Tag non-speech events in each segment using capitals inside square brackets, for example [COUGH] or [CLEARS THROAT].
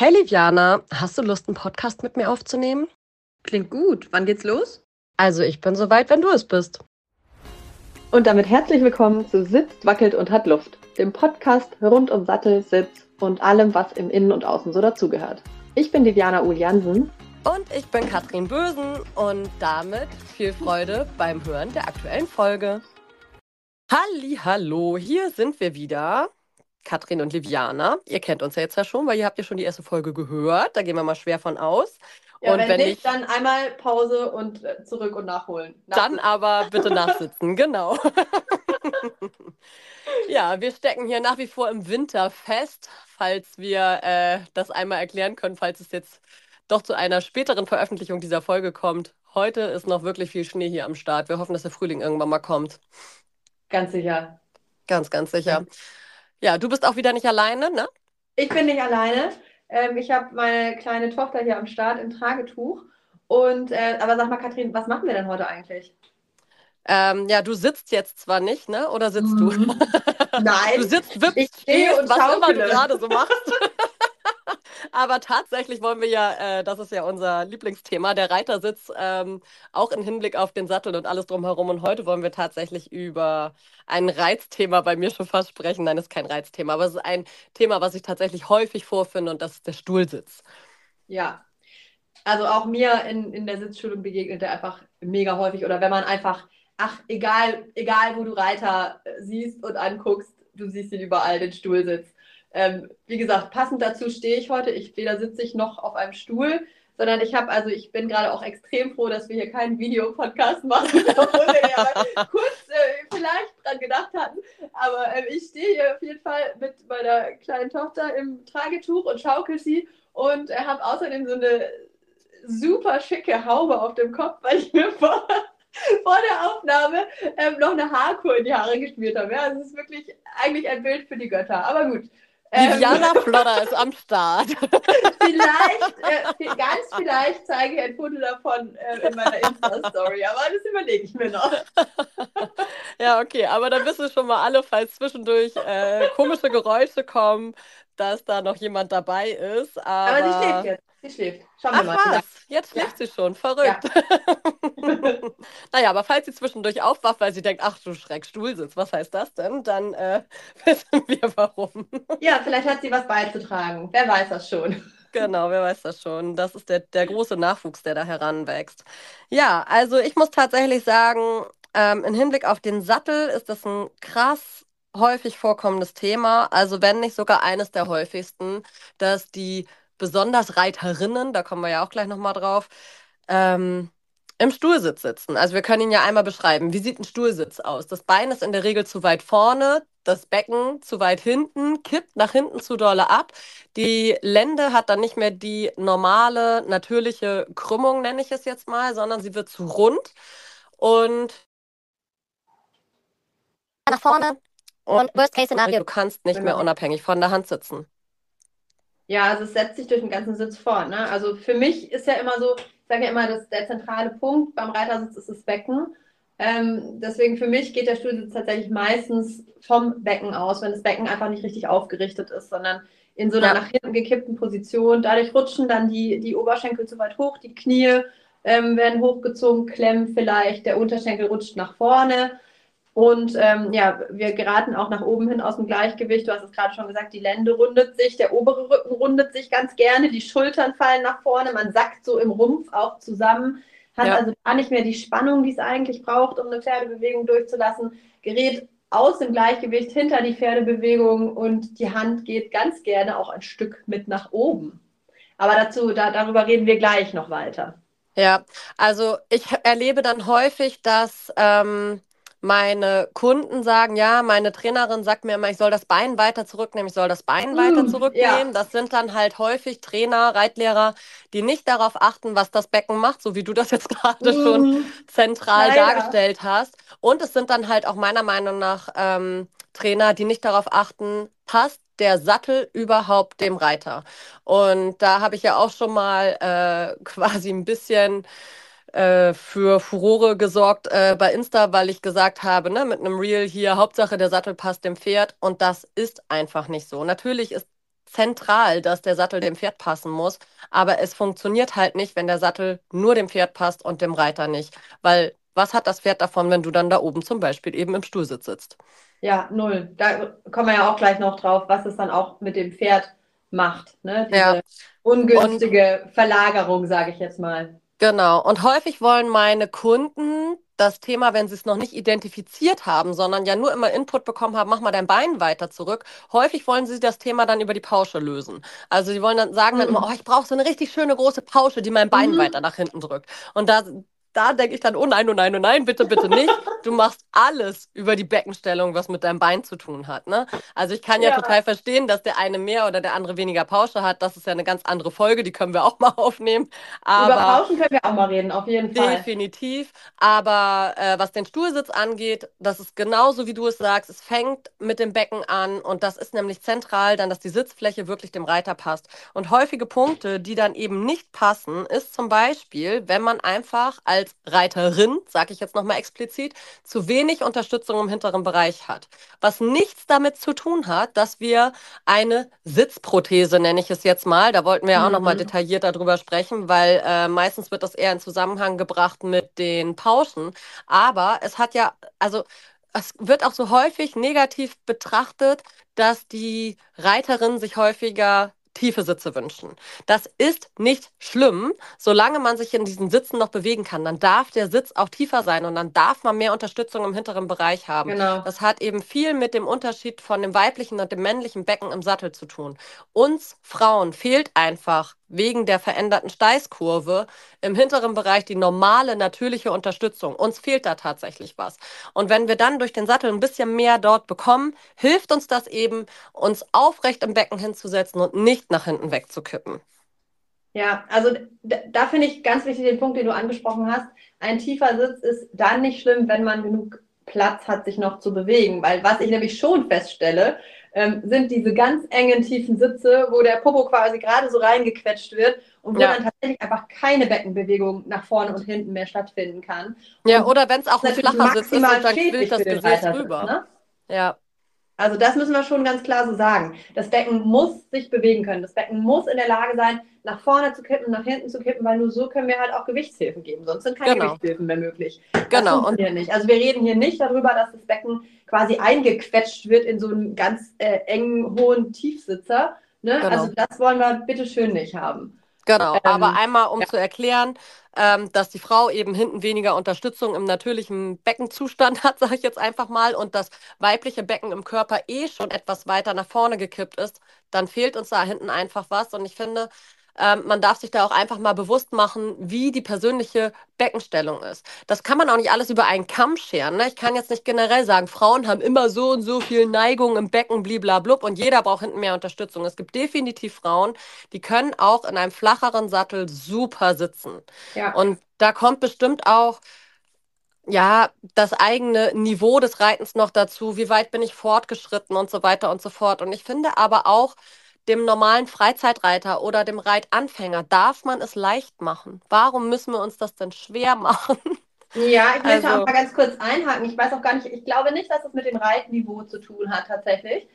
Hey Liviana, hast du Lust, einen Podcast mit mir aufzunehmen? Klingt gut. Wann geht's los? Also ich bin soweit, wenn du es bist. Und damit herzlich willkommen zu Sitzt, Wackelt und hat Luft, dem Podcast rund um Sattel, Sitz und allem, was im Innen und Außen so dazugehört. Ich bin Diana Uhl-Jansen. Und ich bin Katrin Bösen und damit viel Freude beim Hören der aktuellen Folge. Halli, hallo, hier sind wir wieder. Katrin und Liviana. Ihr kennt uns ja jetzt ja schon, weil ihr habt ja schon die erste Folge gehört. Da gehen wir mal schwer von aus. Ja, und wenn, wenn nicht, dann einmal Pause und äh, zurück und nachholen. Nachsitzen. Dann aber bitte nachsitzen, [LAUGHS] genau. [LAUGHS] ja, wir stecken hier nach wie vor im Winter fest, falls wir äh, das einmal erklären können, falls es jetzt doch zu einer späteren Veröffentlichung dieser Folge kommt. Heute ist noch wirklich viel Schnee hier am Start. Wir hoffen, dass der Frühling irgendwann mal kommt. Ganz sicher. Ganz, ganz sicher. Ja. Ja, du bist auch wieder nicht alleine, ne? Ich bin nicht alleine. Ähm, ich habe meine kleine Tochter hier am Start im Tragetuch. Und äh, aber sag mal, Kathrin, was machen wir denn heute eigentlich? Ähm, ja, du sitzt jetzt zwar nicht, ne? Oder sitzt mhm. du? [LAUGHS] Nein. Du sitzt, wippst, ich stehe und was immer du gerade so machst. [LAUGHS] Aber tatsächlich wollen wir ja, äh, das ist ja unser Lieblingsthema, der Reitersitz, ähm, auch im Hinblick auf den Sattel und alles drumherum. Und heute wollen wir tatsächlich über ein Reizthema bei mir [LAUGHS] schon fast sprechen. Nein, ist kein Reizthema, aber es ist ein Thema, was ich tatsächlich häufig vorfinde und das ist der Stuhlsitz. Ja, also auch mir in, in der Sitzschulung begegnet er einfach mega häufig. Oder wenn man einfach, ach, egal, egal wo du Reiter äh, siehst und anguckst, du siehst ihn überall, den Stuhlsitz. Ähm, wie gesagt, passend dazu stehe ich heute. Ich, weder sitze ich noch auf einem Stuhl, sondern ich habe, also ich bin gerade auch extrem froh, dass wir hier keinen Videopodcast machen, [LAUGHS] obwohl wir ja [LAUGHS] kurz äh, vielleicht dran gedacht hatten. Aber äh, ich stehe hier auf jeden Fall mit meiner kleinen Tochter im Tragetuch und schaukel sie und äh, habe außerdem so eine super schicke Haube auf dem Kopf, weil ich mir vor, [LAUGHS] vor der Aufnahme ähm, noch eine Haarkur in die Haare gespielt habe. Ja, es ist wirklich eigentlich ein Bild für die Götter. Aber gut, Viviana ähm, Flodder ist am Start. [LAUGHS] Vielleicht, äh, ganz vielleicht zeige ich ein Foto davon äh, in meiner Insta-Story, aber das überlege ich mir noch. [LAUGHS] ja, okay, aber dann wissen schon mal alle, falls zwischendurch äh, komische Geräusche kommen, dass da noch jemand dabei ist. Aber, aber sie schläft jetzt. Sie schläft. Schauen wir Ach, mal. Was? Jetzt schläft ja. sie schon. Verrückt. Ja. [LAUGHS] naja, aber falls sie zwischendurch aufwacht, weil sie denkt, ach du Schreck, Stuhlsitz, was heißt das denn? Dann äh, [LAUGHS] wissen wir warum. ja, vielleicht hat sie was beizutragen. Wer weiß das schon. Genau, wer weiß das schon. Das ist der, der große Nachwuchs, der da heranwächst. Ja, also ich muss tatsächlich sagen, ähm, im Hinblick auf den Sattel ist das ein krass häufig vorkommendes Thema. Also wenn nicht sogar eines der häufigsten, dass die besonders Reiterinnen, da kommen wir ja auch gleich nochmal drauf, ähm, im Stuhlsitz sitzen. Also wir können ihn ja einmal beschreiben. Wie sieht ein Stuhlsitz aus? Das Bein ist in der Regel zu weit vorne, das Becken zu weit hinten, kippt nach hinten zu dolle ab. Die Lende hat dann nicht mehr die normale, natürliche Krümmung, nenne ich es jetzt mal, sondern sie wird zu rund und nach vorne. Und Worst Case Szenario, du kannst nicht mehr genau. unabhängig von der Hand sitzen. Ja, also es setzt sich durch den ganzen Sitz fort. Ne? Also für mich ist ja immer so, ich sage ja immer, dass der zentrale Punkt beim Reitersitz ist das Becken. Ähm, deswegen für mich geht der Stuhlsitz tatsächlich meistens vom Becken aus, wenn das Becken einfach nicht richtig aufgerichtet ist, sondern in so einer ja. nach hinten gekippten Position. Dadurch rutschen dann die, die Oberschenkel zu weit hoch, die Knie ähm, werden hochgezogen, klemmen vielleicht, der Unterschenkel rutscht nach vorne. Und ähm, ja, wir geraten auch nach oben hin aus dem Gleichgewicht. Du hast es gerade schon gesagt, die Lende rundet sich, der obere Rücken rundet sich ganz gerne, die Schultern fallen nach vorne, man sackt so im Rumpf auch zusammen, hat ja. also gar nicht mehr die Spannung, die es eigentlich braucht, um eine Pferdebewegung durchzulassen, gerät aus dem Gleichgewicht hinter die Pferdebewegung und die Hand geht ganz gerne auch ein Stück mit nach oben. Aber dazu, da, darüber reden wir gleich noch weiter. Ja, also ich erlebe dann häufig, dass ähm, meine Kunden sagen, ja, meine Trainerin sagt mir immer, ich soll das Bein weiter zurücknehmen, ich soll das Bein weiter mm, zurücknehmen. Ja. Das sind dann halt häufig Trainer, Reitlehrer, die nicht darauf achten, was das Becken macht, so wie du das jetzt [LAUGHS] gerade mm, schon zentral leider. dargestellt hast. Und es sind dann halt auch meiner Meinung nach ähm, Trainer, die nicht darauf achten, passt der Sattel überhaupt dem Reiter. Und da habe ich ja auch schon mal äh, [LAUGHS] quasi ein bisschen äh, für Furore gesorgt äh, bei Insta, weil ich gesagt habe, ne, mit einem Reel hier, Hauptsache der Sattel passt dem Pferd und das ist einfach nicht so. Natürlich ist zentral, dass der Sattel dem Pferd passen muss. Aber es funktioniert halt nicht, wenn der Sattel nur dem Pferd passt und dem Reiter nicht. Weil was hat das Pferd davon, wenn du dann da oben zum Beispiel eben im Stuhlsitz sitzt? Ja, null. Da kommen wir ja auch gleich noch drauf, was es dann auch mit dem Pferd macht. Ne? Diese Ja. ungünstige Verlagerung, sage ich jetzt mal. Genau. Und häufig wollen meine Kunden das Thema, wenn sie es noch nicht identifiziert haben, sondern ja nur immer Input bekommen haben, mach mal dein Bein weiter zurück. Häufig wollen sie das Thema dann über die Pausche lösen. Also sie wollen dann sagen dann Mhm. immer, oh, ich brauche so eine richtig schöne große Pausche, die mein Bein Mhm. weiter nach hinten drückt. Und da, da denke ich dann, oh nein, oh nein, oh nein, bitte, bitte nicht. [LAUGHS] Du machst alles über die Beckenstellung, was mit deinem Bein zu tun hat. Ne? Also ich kann ja, Ja. total verstehen, dass der eine mehr oder der andere weniger Pausche hat. Das ist ja eine ganz andere Folge, die können wir auch [LAUGHS] mal aufnehmen. Über Aber Pauschen können wir auch mal reden, auf jeden Fall. Definitiv. Aber äh, was den Stuhlsitz angeht, das ist genauso wie du es sagst. Es fängt mit dem Becken an und das ist nämlich zentral, dann, dass die Sitzfläche wirklich dem Reiter passt. Und häufige Punkte, die dann eben nicht passen, ist zum Beispiel, wenn man einfach als Reiterin, sage ich jetzt nochmal explizit, zu wenig Unterstützung im hinteren Bereich hat. Was nichts damit zu tun hat, dass wir eine Sitzprothese, nenne ich es jetzt mal, da wollten wir ja auch nochmal Mhm. detailliert darüber sprechen, weil äh, meistens wird das eher in Zusammenhang gebracht mit den Pauschen. Aber es hat ja, also es wird auch so häufig negativ betrachtet, dass die Reiterinnen sich häufiger tiefe Sitze wünschen. Das ist nicht schlimm, solange man sich in diesen Sitzen noch bewegen kann. Dann darf der Sitz auch tiefer sein und dann darf man mehr Unterstützung im hinteren Bereich haben. Genau. Das hat eben viel mit dem Unterschied von dem weiblichen und dem männlichen Becken im Sattel zu tun. Uns Frauen fehlt einfach wegen der veränderten Steißkurve im hinteren Bereich die normale, natürliche Unterstützung. Uns fehlt da tatsächlich was. Und wenn wir dann durch den Sattel ein bisschen mehr dort bekommen, hilft uns das eben, uns aufrecht im Becken hinzusetzen und nicht nach hinten wegzukippen. Ja, also da, da finde ich ganz wichtig den Punkt, den du angesprochen hast. Ein tiefer Sitz ist dann nicht schlimm, wenn man genug Platz hat, sich noch zu bewegen. Weil was ich nämlich schon feststelle, ähm, sind diese ganz engen, tiefenItze, wo der Popo quasi gerade so reingequetscht wird und wo Ja. dann tatsächlich einfach keine Beckenbewegung nach vorne und hinten mehr stattfinden kann. Ja, Und oder wenn es auch ein flacher Sitz ist dann quillt das Gesäß Reitersitz, rüber. ne? Ja, Also das müssen wir schon ganz klar so sagen. Das Becken muss sich bewegen können. Das Becken muss in der Lage sein, nach vorne zu kippen, nach hinten zu kippen, weil nur so können wir halt auch Gewichtshilfen geben. Sonst sind keine Genau. Gewichtshilfen mehr möglich. Genau. Und nicht. Also wir reden hier nicht darüber, dass das Becken quasi eingequetscht wird in so einen ganz äh, engen, hohen Tiefsitzer. Ne? Genau. Also das wollen wir bitte schön nicht haben. Genau, Ähm, aber einmal, um ja. zu erklären, ähm, dass die Frau eben hinten weniger Unterstützung im natürlichen Beckenzustand [LAUGHS] hat, sage ich jetzt einfach mal, und das weibliche Becken im Körper eh schon etwas weiter nach vorne gekippt ist, dann fehlt uns da hinten einfach was. Und ich finde, ähm, man darf sich da auch einfach mal bewusst machen, wie die persönliche Beckenstellung ist. Das kann man auch nicht alles über einen Kamm scheren. Ne? Ich kann jetzt nicht generell sagen, Frauen haben immer so und so viel Neigung im Becken, bliblablub, und jeder braucht hinten mehr Unterstützung. Es gibt definitiv Frauen, die können auch in einem flacheren Sattel super sitzen. Ja. Und da kommt bestimmt auch ja, das eigene Niveau des Reitens noch dazu, wie weit bin ich fortgeschritten und so weiter und so fort. Und ich finde aber auch, dem normalen Freizeitreiter oder dem Reitanfänger darf man es leicht machen. Warum müssen wir uns das denn schwer machen? Ja, ich möchte Also- auch mal ganz kurz einhaken. Ich weiß auch gar nicht, ich glaube nicht, dass es mit dem Reitniveau zu tun hat tatsächlich.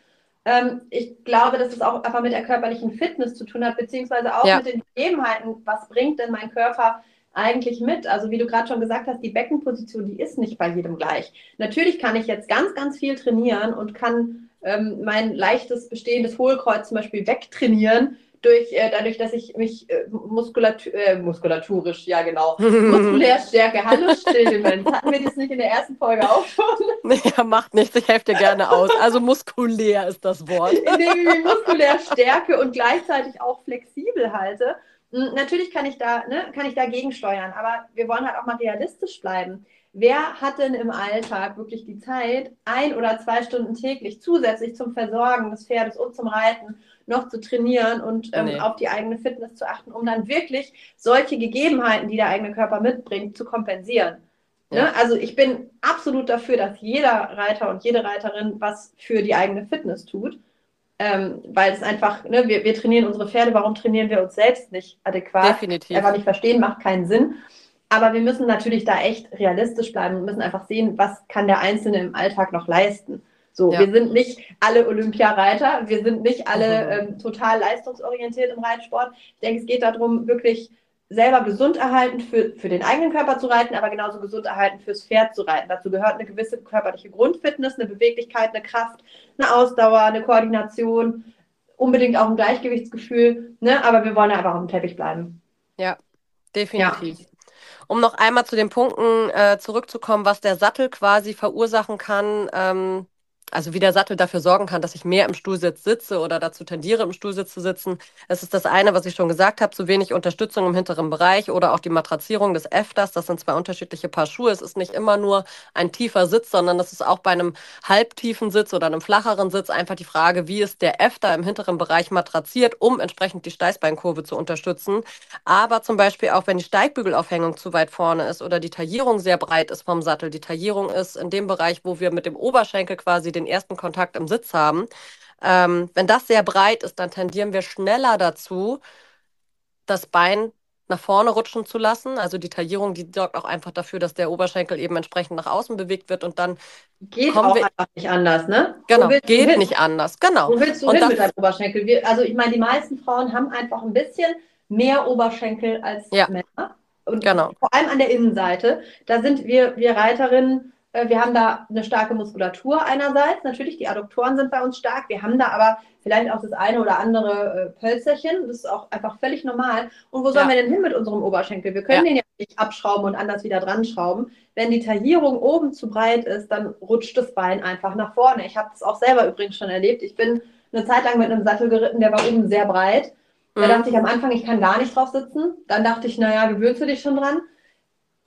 Ähm, ich glaube, dass es auch einfach mit der körperlichen Fitness zu tun hat, beziehungsweise auch Ja. mit den Gegebenheiten. Was bringt denn mein Körper eigentlich mit? Also wie du gerade schon gesagt hast, die Beckenposition, die ist nicht bei jedem gleich. Natürlich kann ich jetzt ganz, ganz viel trainieren und kann ähm, mein leichtes bestehendes Hohlkreuz zum Beispiel wegtrainieren. Durch, äh, dadurch, dass ich mich äh, muskulatu äh, muskulaturisch, ja genau, [LAUGHS] muskulär stärke. Hallo Stillmens. Hatten wir das nicht in der ersten Folge auch schon? [LAUGHS] Er macht nichts, ich helfe dir gerne aus. Also muskulär ist das Wort. [LAUGHS] Indem ich mich muskulär stärke und gleichzeitig auch flexibel halte. Hm, Natürlich kann ich da, ne, kann ich dagegen steuern, aber wir wollen halt auch mal realistisch bleiben. Wer hat denn im Alltag wirklich die Zeit, ein oder zwei Stunden täglich zusätzlich zum Versorgen des Pferdes und zum Reiten noch zu trainieren und ähm, Nee. auf die eigene Fitness zu achten, um dann wirklich solche Gegebenheiten, die der eigene Körper mitbringt, zu kompensieren? Ja. Ne? Also ich bin absolut dafür, dass jeder Reiter und jede Reiterin was für die eigene Fitness tut. Ähm, weil es einfach, ne, wir, wir trainieren unsere Pferde, warum trainieren wir uns selbst nicht adäquat? Definitiv. Einfach nicht verstehen, macht keinen Sinn. Aber wir müssen natürlich da echt realistisch bleiben und müssen einfach sehen, was kann der Einzelne im Alltag noch leisten. So, Ja. wir sind nicht alle Olympiareiter, wir sind nicht alle ähm, total leistungsorientiert im Reitsport. Ich denke, es geht darum, wirklich selber gesund erhalten für, für den eigenen Körper zu reiten, aber genauso gesund erhalten fürs Pferd zu reiten. Dazu gehört eine gewisse körperliche Grundfitness, eine Beweglichkeit, eine Kraft, eine Ausdauer, eine Koordination, unbedingt auch ein Gleichgewichtsgefühl. Ne? Aber wir wollen ja einfach auf dem Teppich bleiben. Definitiv. Um noch einmal zu den Punkten äh, zurückzukommen, was der Sattel quasi verursachen kann, ähm, also wie der Sattel dafür sorgen kann, dass ich mehr im Stuhlsitz sitze oder dazu tendiere, im Stuhlsitz zu sitzen. Das ist das eine, was ich schon gesagt habe, zu wenig Unterstützung im hinteren Bereich oder auch die Matrazierung des Äfters. Das sind zwei unterschiedliche Paar Schuhe. Es ist nicht immer nur ein tiefer Sitz, sondern das ist auch bei einem halbtiefen Sitz oder einem flacheren Sitz einfach die Frage, wie ist der Äfter im hinteren Bereich matraziert, um entsprechend die Steißbeinkurve zu unterstützen. Aber zum Beispiel auch, wenn die Steigbügelaufhängung zu weit vorne ist oder die Taillierung sehr breit ist vom Sattel. Die Taillierung ist in dem Bereich, wo wir mit dem Oberschenkel quasi den ersten Kontakt im Sitz haben. Ähm, wenn das sehr breit ist, dann tendieren wir schneller dazu, das Bein nach vorne rutschen zu lassen. Also die Taillierung, die sorgt auch einfach dafür, dass der Oberschenkel eben entsprechend nach außen bewegt wird und dann, Geht Kommen auch wir- einfach nicht anders, ne? genau, geht nicht anders. Genau. Wo willst du Und hin mit deinem Oberschenkel? Wir, also ich meine, die meisten Frauen haben einfach ein bisschen mehr Oberschenkel als Ja. Männer. Und Genau. vor allem an der Innenseite. Da sind wir, wir Reiterinnen, wir haben da eine starke Muskulatur einerseits. Natürlich, die Adduktoren sind bei uns stark. Wir haben da aber vielleicht auch das eine oder andere äh, Pölzerchen. Das ist auch einfach völlig normal. Und wo sollen Ja. wir denn hin mit unserem Oberschenkel? Wir können Ja. den ja nicht abschrauben und anders wieder dran schrauben. Wenn die Taillierung oben zu breit ist, dann rutscht das Bein einfach nach vorne. Ich habe das auch selber übrigens schon erlebt. Ich bin eine Zeit lang mit einem Sattel geritten, der war oben sehr breit. Da Mhm. dachte ich am Anfang, ich kann gar nicht drauf sitzen. Dann dachte ich, naja, gewöhnst du dich schon dran.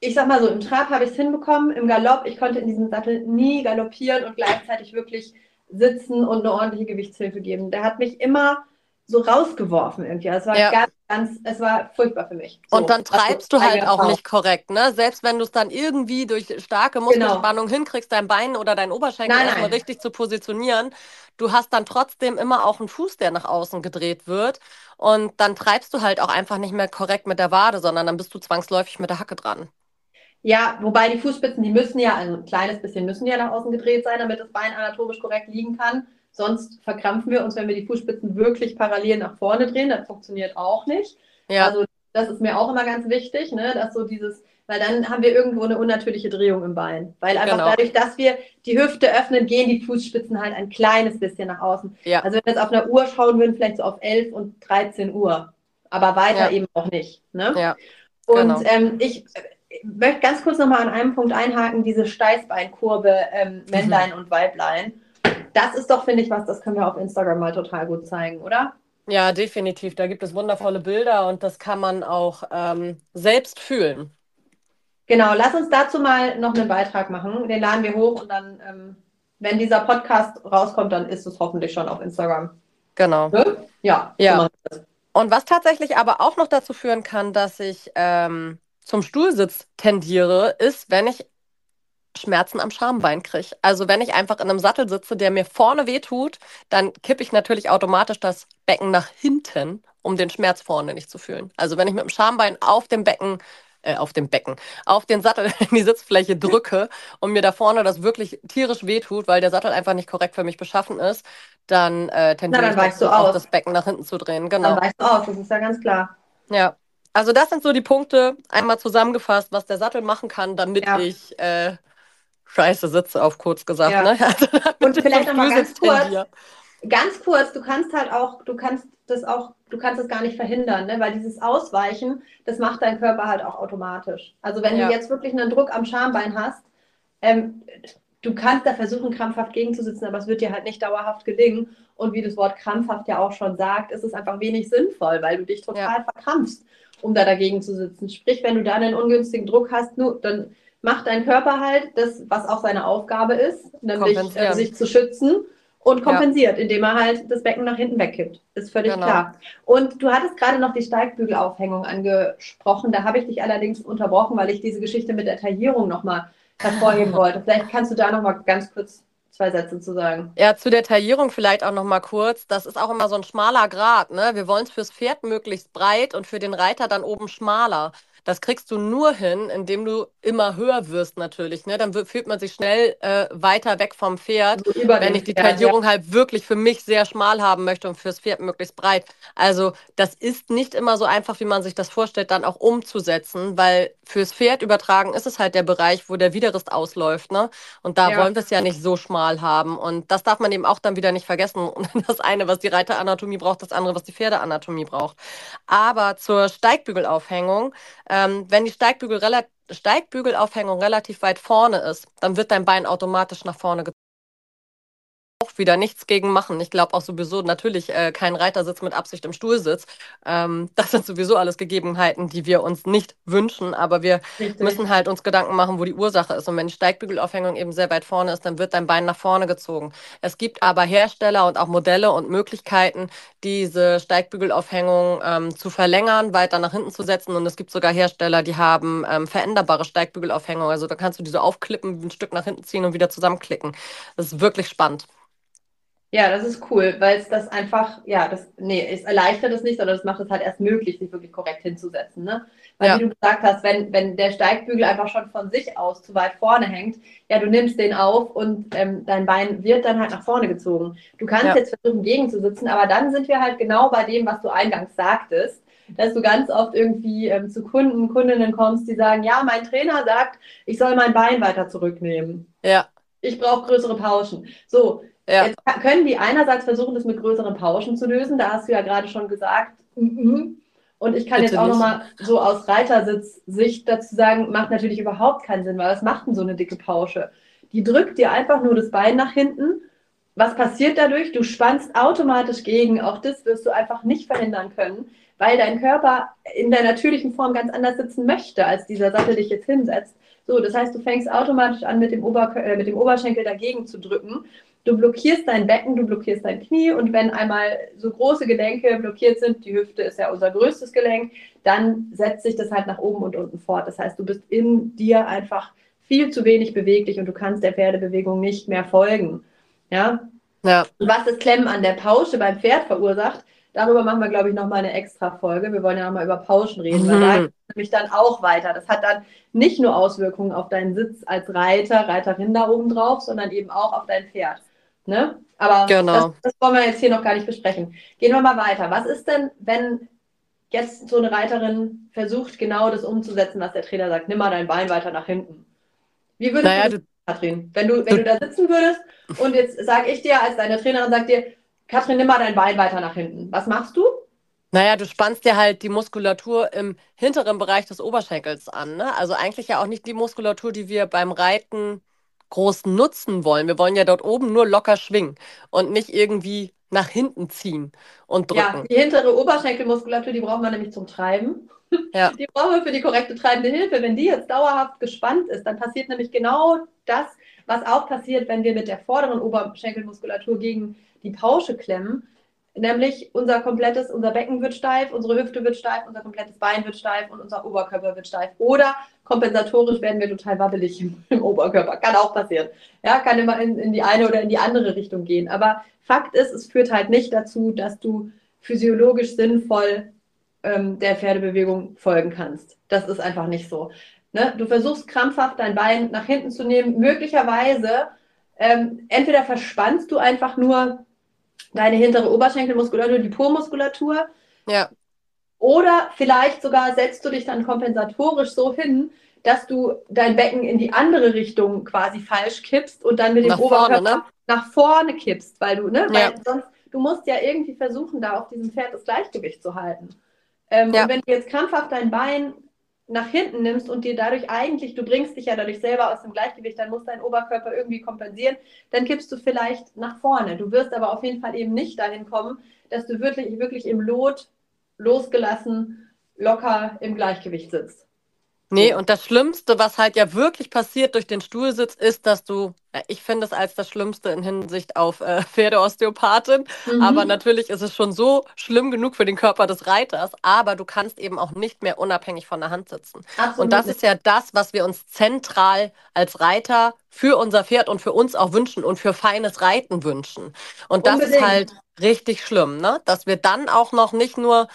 Ich sag mal so, im Trab habe ich es hinbekommen, im Galopp, ich konnte in diesem Sattel nie galoppieren und gleichzeitig wirklich sitzen und eine ordentliche Gewichtshilfe geben. Der hat mich immer so rausgeworfen irgendwie. Es war Ja. ganz, ganz, es war furchtbar für mich. So, Und dann also treibst du halt auch nicht korrekt, ne? Selbst wenn du es dann irgendwie durch starke Genau. Muskelspannung hinkriegst, dein Bein oder dein Oberschenkel Nein, erstmal nein. richtig zu positionieren, du hast dann trotzdem immer auch einen Fuß, der nach außen gedreht wird. Und dann treibst du halt auch einfach nicht mehr korrekt mit der Wade, sondern dann bist du zwangsläufig mit der Hacke dran. Ja, wobei die Fußspitzen, die müssen ja, also ein kleines bisschen müssen ja nach außen gedreht sein, damit das Bein anatomisch korrekt liegen kann. Sonst verkrampfen wir uns, wenn wir die Fußspitzen wirklich parallel nach vorne drehen. Das funktioniert auch nicht. Ja, Also das ist mir auch immer ganz wichtig, ne, dass so dieses, weil dann haben wir irgendwo eine unnatürliche Drehung im Bein. Weil einfach Genau. dadurch, dass wir die Hüfte öffnen, gehen die Fußspitzen halt ein kleines bisschen nach außen. ja, Also wenn wir jetzt auf einer Uhr schauen würden, vielleicht so auf 11 und 13 Uhr. Aber weiter Ja. eben auch nicht. Ne? ja, Und genau. ähm, ich möchte ganz kurz nochmal an einem Punkt einhaken, diese Steißbeinkurve ähm, Männlein und Weiblein. Das ist doch, finde ich, was, das können wir auf Instagram mal total gut zeigen, oder? Ja, definitiv. Da gibt es wundervolle Bilder und das kann man auch ähm, selbst fühlen. Genau, lass uns dazu mal noch einen Beitrag machen. Den laden wir hoch und dann, ähm, wenn dieser Podcast rauskommt, dann ist es hoffentlich schon auf Instagram. Genau. Ne? Ja, Ja. so. Und was tatsächlich aber auch noch dazu führen kann, dass ich ähm, zum Stuhlsitz tendiere, ist, wenn ich Schmerzen am Schambein kriege. Also wenn ich einfach in einem Sattel sitze, der mir vorne wehtut, dann kippe ich natürlich automatisch das Becken nach hinten, um den Schmerz vorne nicht zu fühlen. Also wenn ich mit dem Schambein auf dem Becken, äh, auf dem Becken, auf den Sattel [LAUGHS] in die Sitzfläche drücke und mir da vorne das wirklich tierisch wehtut, weil der Sattel einfach nicht korrekt für mich beschaffen ist, dann äh, tendiere dann ich dazu, auch das Becken nach hinten zu drehen. Dann Genau. weißt du aus, das ist ja ganz klar. Ja, also das sind so die Punkte, einmal zusammengefasst, was der Sattel machen kann, damit Ja. ich äh, scheiße sitze, auf kurz gesagt. Ja. Ne? [LAUGHS] Also, Und ich vielleicht zum noch mal ganz kurz. Ganz kurz, du kannst halt auch, du kannst das auch, du kannst es gar nicht verhindern, ne? weil dieses Ausweichen, das macht dein Körper halt auch automatisch. Also wenn Ja. du jetzt wirklich einen Druck am Schambein hast, ähm, du kannst da versuchen, krampfhaft gegenzusitzen, aber es wird dir halt nicht dauerhaft gelingen. Und wie das Wort krampfhaft ja auch schon sagt, ist es einfach wenig sinnvoll, weil du dich total verkrampfst, um da dagegen zu sitzen. Sprich, wenn du da einen ungünstigen Druck hast, nur, dann macht dein Körper halt das, was auch seine Aufgabe ist, nämlich äh, sich zu schützen und Ja. kompensiert, indem er halt das Becken nach hinten wegkippt. Ist völlig Genau. klar. Und du hattest gerade noch die Steigbügelaufhängung angesprochen. Da habe ich dich allerdings unterbrochen, weil ich diese Geschichte mit der Taillierung nochmal hervorheben [LAUGHS] wollte. Vielleicht kannst du da nochmal ganz kurz zwei Sätze zu sagen. Ja, zu der Taillierung vielleicht auch noch mal kurz. Das ist auch immer so ein schmaler Grat. Ne? Wir wollen es fürs Pferd möglichst breit und für den Reiter dann oben schmaler. Das kriegst du nur hin, indem du immer höher wirst natürlich. Ne? Dann fühlt man sich schnell äh, weiter weg vom Pferd, so wenn ich die Taillierung ja. halt wirklich für mich sehr schmal haben möchte und fürs Pferd möglichst breit. Also das ist nicht immer so einfach, wie man sich das vorstellt, dann auch umzusetzen, weil fürs Pferd übertragen ist es halt der Bereich, wo der Widerrist ausläuft. Ne? Und da ja. wollen wir es ja nicht so schmal haben. Und das darf man eben auch dann wieder nicht vergessen. [LAUGHS] Das eine, was die Reiteranatomie braucht, das andere, was die Pferdeanatomie braucht. Aber zur Steigbügelaufhängung, ähm, wenn die Steigbügel Steigbügelaufhängung relativ weit vorne ist, dann wird dein Bein automatisch nach vorne gezogen wieder nichts gegen machen. Ich glaube auch sowieso natürlich äh, kein Reiter sitzt mit Absicht im Stuhlsitz. Ähm, [LAUGHS] das sind sowieso alles Gegebenheiten, die wir uns nicht wünschen, aber wir Richtig. müssen halt uns Gedanken machen, wo die Ursache ist. Und wenn die Steigbügelaufhängung eben sehr weit vorne ist, dann wird dein Bein nach vorne gezogen. Es gibt aber Hersteller und auch Modelle und Möglichkeiten, diese Steigbügelaufhängung ähm, zu verlängern, weiter nach hinten zu setzen. Und es gibt sogar Hersteller, die haben ähm, veränderbare Steigbügelaufhängung. Also da kannst du diese aufklippen, ein Stück nach hinten ziehen und wieder zusammenklicken. Das ist wirklich spannend. Ja, das ist cool, weil es das einfach, ja, das, nee, es erleichtert es nicht, sondern es macht es halt erst möglich, sich wirklich korrekt hinzusetzen. Ne? Weil, ja. wie du gesagt hast, wenn, wenn der Steigbügel einfach schon von sich aus zu weit vorne hängt, ja, du nimmst den auf und ähm, dein Bein wird dann halt nach vorne gezogen. Du kannst ja. jetzt versuchen, gegenzusitzen, aber dann sind wir halt genau bei dem, was du eingangs sagtest dass du ganz oft irgendwie ähm, zu Kunden, Kundinnen kommst, die sagen, ja, mein Trainer sagt, ich soll mein Bein weiter zurücknehmen. Ja. Ich brauche größere Pauschen. So, ja. Jetzt können die einerseits versuchen, das mit größeren Pauschen zu lösen. Da hast du ja gerade schon gesagt. Mm Und ich kann Bitte jetzt auch nochmal so aus Reitersitz-Sicht dazu sagen, macht natürlich überhaupt keinen Sinn, weil was macht denn so eine dicke Pausche? Die drückt dir einfach nur das Bein nach hinten. Was passiert dadurch? Du spannst automatisch gegen. Auch das wirst du einfach nicht verhindern können, weil dein Körper in der natürlichen Form ganz anders sitzen möchte, als dieser Sattel dich jetzt hinsetzt. So, das heißt, du fängst automatisch an, mit dem, Ober äh, mit dem Oberschenkel dagegen zu drücken du blockierst dein Becken, du blockierst dein Knie und wenn einmal so große Gelenke blockiert sind, die Hüfte ist ja unser größtes Gelenk, dann setzt sich das halt nach oben und unten fort. Das heißt, du bist in dir einfach viel zu wenig beweglich und du kannst der Pferdebewegung nicht mehr folgen. Ja. ja. Und was das Klemmen an der Pausche beim Pferd verursacht, darüber machen wir, glaube ich, nochmal eine extra Folge. Wir wollen ja nochmal über Pauschen reden, mhm. weil da nämlich dann auch weiter. Das hat dann nicht nur Auswirkungen auf deinen Sitz als Reiter, Reiterin da oben drauf, sondern eben auch auf dein Pferd. Ne? Aber genau. das, das wollen wir jetzt hier noch gar nicht besprechen. Gehen wir mal weiter. Was ist denn, wenn jetzt so eine Reiterin versucht, genau das umzusetzen, was der Trainer sagt? Nimm mal dein Bein weiter nach hinten. Wie würdest naja, du, das, Katrin, wenn du, wenn du da sitzen würdest und jetzt sage ich dir als deine Trainerin, sag dir, Katrin, nimm mal dein Bein weiter nach hinten. Was machst du? Naja, du spannst dir halt die Muskulatur im hinteren Bereich des Oberschenkels an. Ne? Also eigentlich ja auch nicht die Muskulatur, die wir beim Reiten groß nutzen wollen. Wir wollen ja dort oben nur locker schwingen und nicht irgendwie nach hinten ziehen und drücken. Ja, die hintere Oberschenkelmuskulatur, die brauchen wir nämlich zum Treiben. Ja. [LAUGHS] Die brauchen wir für die korrekte treibende Hilfe. Wenn die jetzt dauerhaft gespannt ist, dann passiert nämlich genau das, was auch passiert, wenn wir mit der vorderen Oberschenkelmuskulatur gegen die Pausche klemmen. Nämlich unser komplettes, unser Becken wird steif, unsere Hüfte wird steif, unser komplettes Bein wird steif und unser Oberkörper wird steif. Oder kompensatorisch werden wir total wabbelig im, im Oberkörper. Kann auch passieren. Ja, kann immer in, in die eine oder in die andere Richtung gehen. Aber Fakt ist, es führt halt nicht dazu, dass du physiologisch sinnvoll ähm, der Pferdebewegung folgen kannst. Das ist einfach nicht so. Ne? Du versuchst krampfhaft dein Bein nach hinten zu nehmen. Möglicherweise ähm, entweder verspannst du einfach nur deine hintere Oberschenkelmuskulatur, die Po-Muskulatur. Ja. Oder vielleicht sogar setzt du dich dann kompensatorisch so hin, dass du dein Becken in die andere Richtung quasi falsch kippst und dann mit dem nach Oberkörper vorne, ne? nach vorne kippst, weil du, ne, ja. weil sonst, du musst ja irgendwie versuchen, da auf diesem Pferd das Gleichgewicht zu halten. Ähm, ja. Und wenn du jetzt krampfhaft dein Bein nach hinten nimmst und dir dadurch eigentlich, du bringst dich ja dadurch selber aus dem Gleichgewicht, dann muss dein Oberkörper irgendwie kompensieren, dann kippst du vielleicht nach vorne. Du wirst aber auf jeden Fall eben nicht dahin kommen, dass du wirklich, wirklich im Lot losgelassen, locker im Gleichgewicht sitzt. Nee, und das Schlimmste, was halt ja wirklich passiert durch den Stuhlsitz, ist, dass du, ich finde es als das Schlimmste in Hinsicht auf äh, Pferdeosteopathin, mhm. aber natürlich ist es schon so schlimm genug für den Körper des Reiters, aber du kannst eben auch nicht mehr unabhängig von der Hand sitzen. Absolut. Und das ist ja das, was wir uns zentral als Reiter für unser Pferd und für uns auch wünschen und für feines Reiten wünschen. Und das Unbedingt. ist halt richtig schlimm, ne? Dass wir dann auch noch nicht nur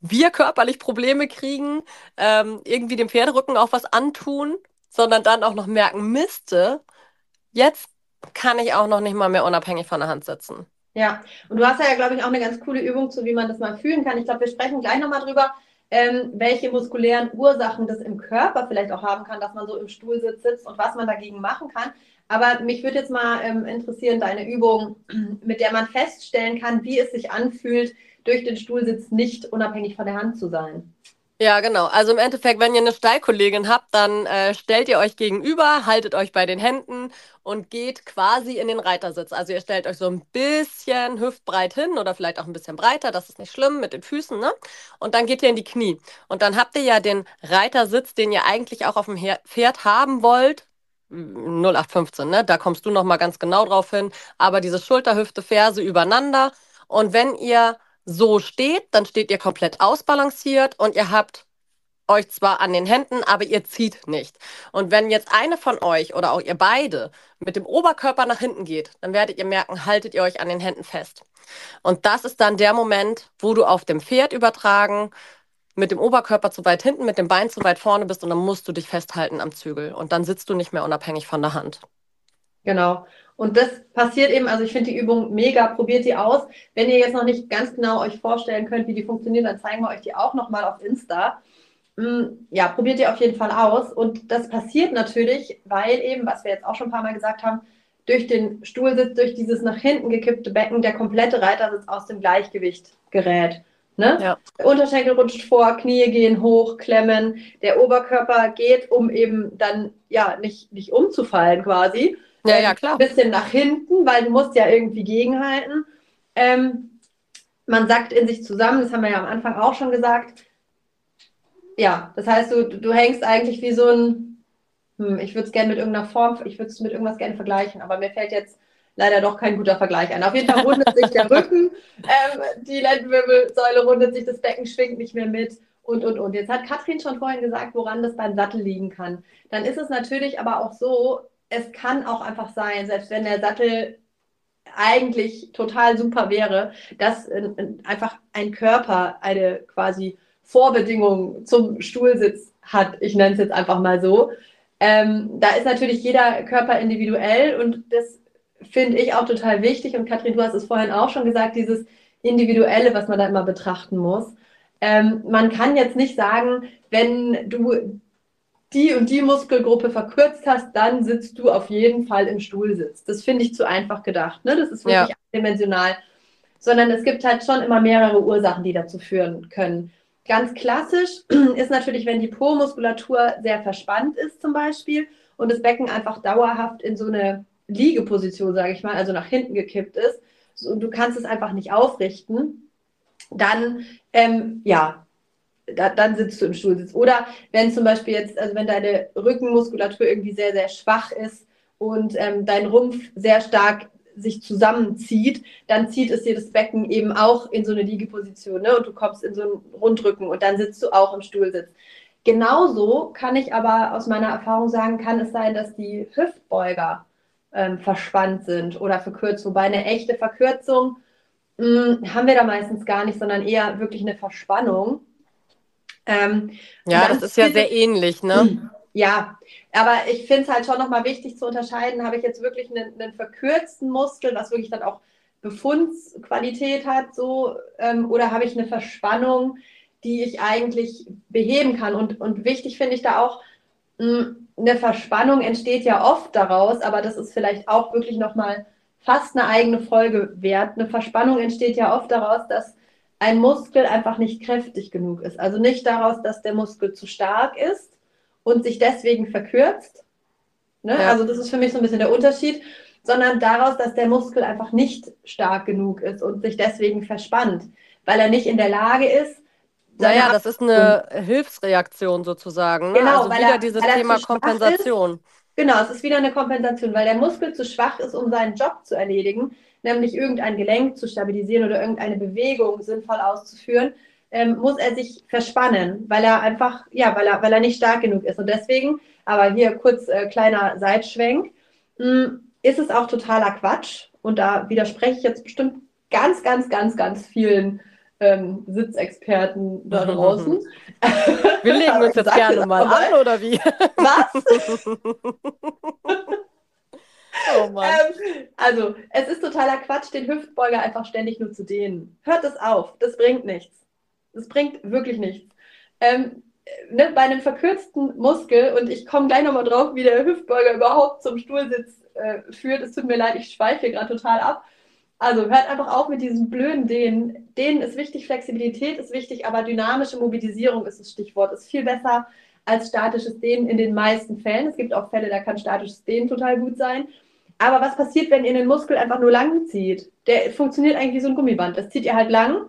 wir körperlich Probleme kriegen, ähm, irgendwie dem Pferderücken auch was antun, sondern dann auch noch merken, Miste, jetzt kann ich auch noch nicht mal mehr unabhängig von der Hand sitzen. Ja, und du hast ja, glaube ich, auch eine ganz coole Übung zu, wie man das mal fühlen kann. Ich glaube, wir sprechen gleich nochmal drüber, ähm, welche muskulären Ursachen das im Körper vielleicht auch haben kann, dass man so im Stuhl sitzt und was man dagegen machen kann. Aber mich würde jetzt mal ähm, interessieren, deine Übung, [CLEARS THROAT] mit der man feststellen kann, wie es sich anfühlt, durch den Stuhlsitz nicht unabhängig von der Hand zu sein. Ja, genau. Also im Endeffekt, wenn ihr eine Stallkollegin habt, dann äh, stellt ihr euch gegenüber, haltet euch bei den Händen und geht quasi in den Reitersitz. Also ihr stellt euch so ein bisschen hüftbreit hin oder vielleicht auch ein bisschen breiter, das ist nicht schlimm mit den Füßen, ne? Und dann geht ihr in die Knie. Und dann habt ihr ja den Reitersitz, den ihr eigentlich auch auf dem Pferd haben wollt. 0815, ne? Da kommst du nochmal ganz genau drauf hin. Aber diese Schulter, Hüfte, Ferse übereinander. Und wenn ihr so steht, dann steht ihr komplett ausbalanciert und ihr habt euch zwar an den Händen, aber ihr zieht nicht. Und wenn jetzt eine von euch oder auch ihr beide mit dem Oberkörper nach hinten geht, dann werdet ihr merken, haltet ihr euch an den Händen fest. Und das ist dann der Moment, wo du auf dem Pferd übertragen mit dem Oberkörper zu weit hinten, mit dem Bein zu weit vorne bist und dann musst du dich festhalten am Zügel und dann sitzt du nicht mehr unabhängig von der Hand. Genau. Und das passiert eben, also ich finde die Übung mega, probiert die aus. Wenn ihr jetzt noch nicht ganz genau euch vorstellen könnt, wie die funktioniert, dann zeigen wir euch die auch nochmal auf Insta. Mm, ja, probiert ihr auf jeden Fall aus. Und das passiert natürlich, weil eben, was wir jetzt auch schon ein paar Mal gesagt haben, durch den Stuhlsitz, durch dieses nach hinten gekippte Becken, der komplette Reitersitz aus dem Gleichgewicht gerät. Ne? Ja. Der Unterschenkel rutscht vor, Knie gehen hoch, klemmen, der Oberkörper geht, um eben dann ja nicht, nicht umzufallen quasi, ja, ja, klar. Ein bisschen nach hinten, weil du musst ja irgendwie gegenhalten. Ähm, man sagt in sich zusammen, das haben wir ja am Anfang auch schon gesagt. Ja, das heißt, du, du hängst eigentlich wie so ein, hm, ich würde es gerne mit irgendeiner Form, ich würde es mit irgendwas gerne vergleichen, aber mir fällt jetzt leider doch kein guter Vergleich ein. Auf jeden Fall rundet sich der Rücken, [LAUGHS] ähm, die Lendenwirbelsäule rundet sich, das Becken schwingt nicht mehr mit und, und, und. Jetzt hat Katrin schon vorhin gesagt, woran das beim Sattel liegen kann. Dann ist es natürlich aber auch so, es kann auch einfach sein, selbst wenn der Sattel eigentlich total super wäre, dass einfach ein Körper eine quasi Vorbedingung zum Stuhlsitz hat. Ich nenne es jetzt einfach mal so. Ähm, da ist natürlich jeder Körper individuell und das finde ich auch total wichtig. Und Katrin, du hast es vorhin auch schon gesagt, dieses Individuelle, was man da immer betrachten muss. Ähm, man kann jetzt nicht sagen, wenn du die und die Muskelgruppe verkürzt hast, dann sitzt du auf jeden Fall im Stuhlsitz. Das finde ich zu einfach gedacht. Ne? Das ist wirklich ja. eindimensional. Sondern es gibt halt schon immer mehrere Ursachen, die dazu führen können. Ganz klassisch [CLEARS THROAT] ist natürlich, wenn die Po-Muskulatur sehr verspannt ist, zum Beispiel, und das Becken einfach dauerhaft in so eine Liegeposition, sage ich mal, also nach hinten gekippt ist, und du kannst es einfach nicht aufrichten, dann ähm, ja, da, dann sitzt du im Stuhlsitz. Oder wenn zum Beispiel jetzt, also wenn deine Rückenmuskulatur irgendwie sehr, sehr schwach ist und ähm, dein Rumpf sehr stark sich zusammenzieht, dann zieht es dir das Becken eben auch in so eine Liegeposition ne? und du kommst in so einen Rundrücken und dann sitzt du auch im Stuhlsitz. Genauso kann ich aber aus meiner Erfahrung sagen, kann es sein, dass die Hüftbeuger ähm, verspannt sind oder verkürzt, wobei eine echte Verkürzung mh, hm, haben wir da meistens gar nicht, sondern eher wirklich eine Verspannung. Ähm, ja, das ist ja sehr ähnlich, ne? [CLEARS THROAT] Ja, aber ich finde es halt schon nochmal wichtig zu unterscheiden, habe ich jetzt wirklich einen, einen, verkürzten Muskel, was wirklich dann auch Befundsqualität hat, so, ähm, oder habe ich eine Verspannung, die ich eigentlich beheben kann. Und, und wichtig finde ich da auch, mh, hm, eine Verspannung entsteht ja oft daraus, aber das ist vielleicht auch wirklich nochmal fast eine eigene Folge wert. Eine Verspannung entsteht ja oft daraus, dass ein Muskel einfach nicht kräftig genug ist. Also nicht daraus, dass der Muskel zu stark ist und sich deswegen verkürzt. Ne? Ja. Also das ist für mich so ein bisschen der Unterschied, sondern daraus, dass der Muskel einfach nicht stark genug ist und sich deswegen verspannt, weil er nicht in der Lage ist. Naja, das ist eine Hilfsreaktion sozusagen. Ne? Genau, also weil wieder er, dieses Thema Kompensation. Ist. Genau, es ist wieder eine Kompensation, weil der Muskel zu schwach ist, um seinen Job zu erledigen nämlich irgendein Gelenk zu stabilisieren oder irgendeine Bewegung sinnvoll auszuführen, ähm, muss er sich verspannen, weil er einfach, ja, weil er, weil er nicht stark genug ist. Und deswegen, aber hier kurz äh, kleiner Seitschwenk, mh, hm, ist es auch totaler Quatsch. Und da widerspreche ich jetzt bestimmt ganz, ganz, ganz, ganz vielen ähm, Sitzexperten da draußen. [LAUGHS] Wir legen uns jetzt gerne mal an, oder wie? Was? [LAUGHS] oh Mann. Ähm, also, es ist totaler Quatsch, den Hüftbeuger einfach ständig nur zu dehnen. Hört es auf, das bringt nichts. Das bringt wirklich nichts. Ähm, ne, bei einem verkürzten Muskel, und ich komme gleich nochmal drauf, wie der Hüftbeuger überhaupt zum Stuhlsitz äh, führt. Es tut mir leid, ich schweife gerade total ab. Also hört einfach auf mit diesem blöden Dehnen. Dehnen ist wichtig, Flexibilität ist wichtig, aber dynamische Mobilisierung ist das Stichwort. Ist viel besser als statisches Dehnen in den meisten Fällen. Es gibt auch Fälle, da kann statisches Dehnen total gut sein. Aber was passiert, wenn ihr den Muskel einfach nur lang zieht? Der funktioniert eigentlich wie so ein Gummiband. Das zieht ihr halt lang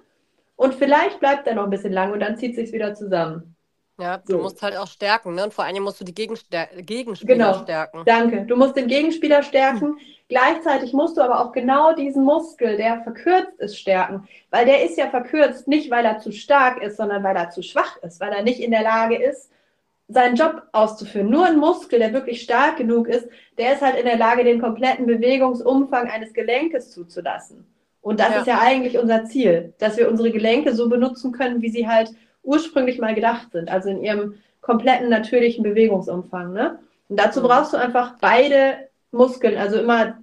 und vielleicht bleibt er noch ein bisschen lang und dann zieht es sich wieder zusammen. Ja, du so. musst halt auch stärken, ne? Und vor allem musst du die Gegenster Gegenspieler genau. stärken. Danke. Du musst den Gegenspieler stärken. Hm. Gleichzeitig musst du aber auch genau diesen Muskel, der verkürzt ist, stärken. Weil der ist ja verkürzt, nicht weil er zu stark ist, sondern weil er zu schwach ist, weil er nicht in der Lage ist, seinen Job auszuführen. Nur ein Muskel, der wirklich stark genug ist, der ist halt in der Lage, den kompletten Bewegungsumfang eines Gelenkes zuzulassen. Und das ja. ist ja eigentlich unser Ziel, dass wir unsere Gelenke so benutzen können, wie sie halt ursprünglich mal gedacht sind, also in ihrem kompletten natürlichen Bewegungsumfang. Ne? Und dazu mhm. brauchst du einfach beide Muskeln, also immer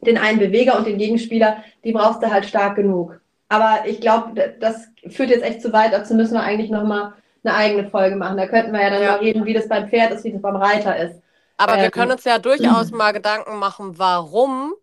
den einen Beweger und den Gegenspieler, die brauchst du halt stark genug. Aber ich glaube, das führt jetzt echt zu weit. Dazu müssen wir eigentlich nochmal eine eigene Folge machen. Da könnten wir ja dann ja. mal reden, wie das beim Pferd ist, wie das beim Reiter ist. Aber ähm, wir können uns ja durchaus mal Gedanken machen, warum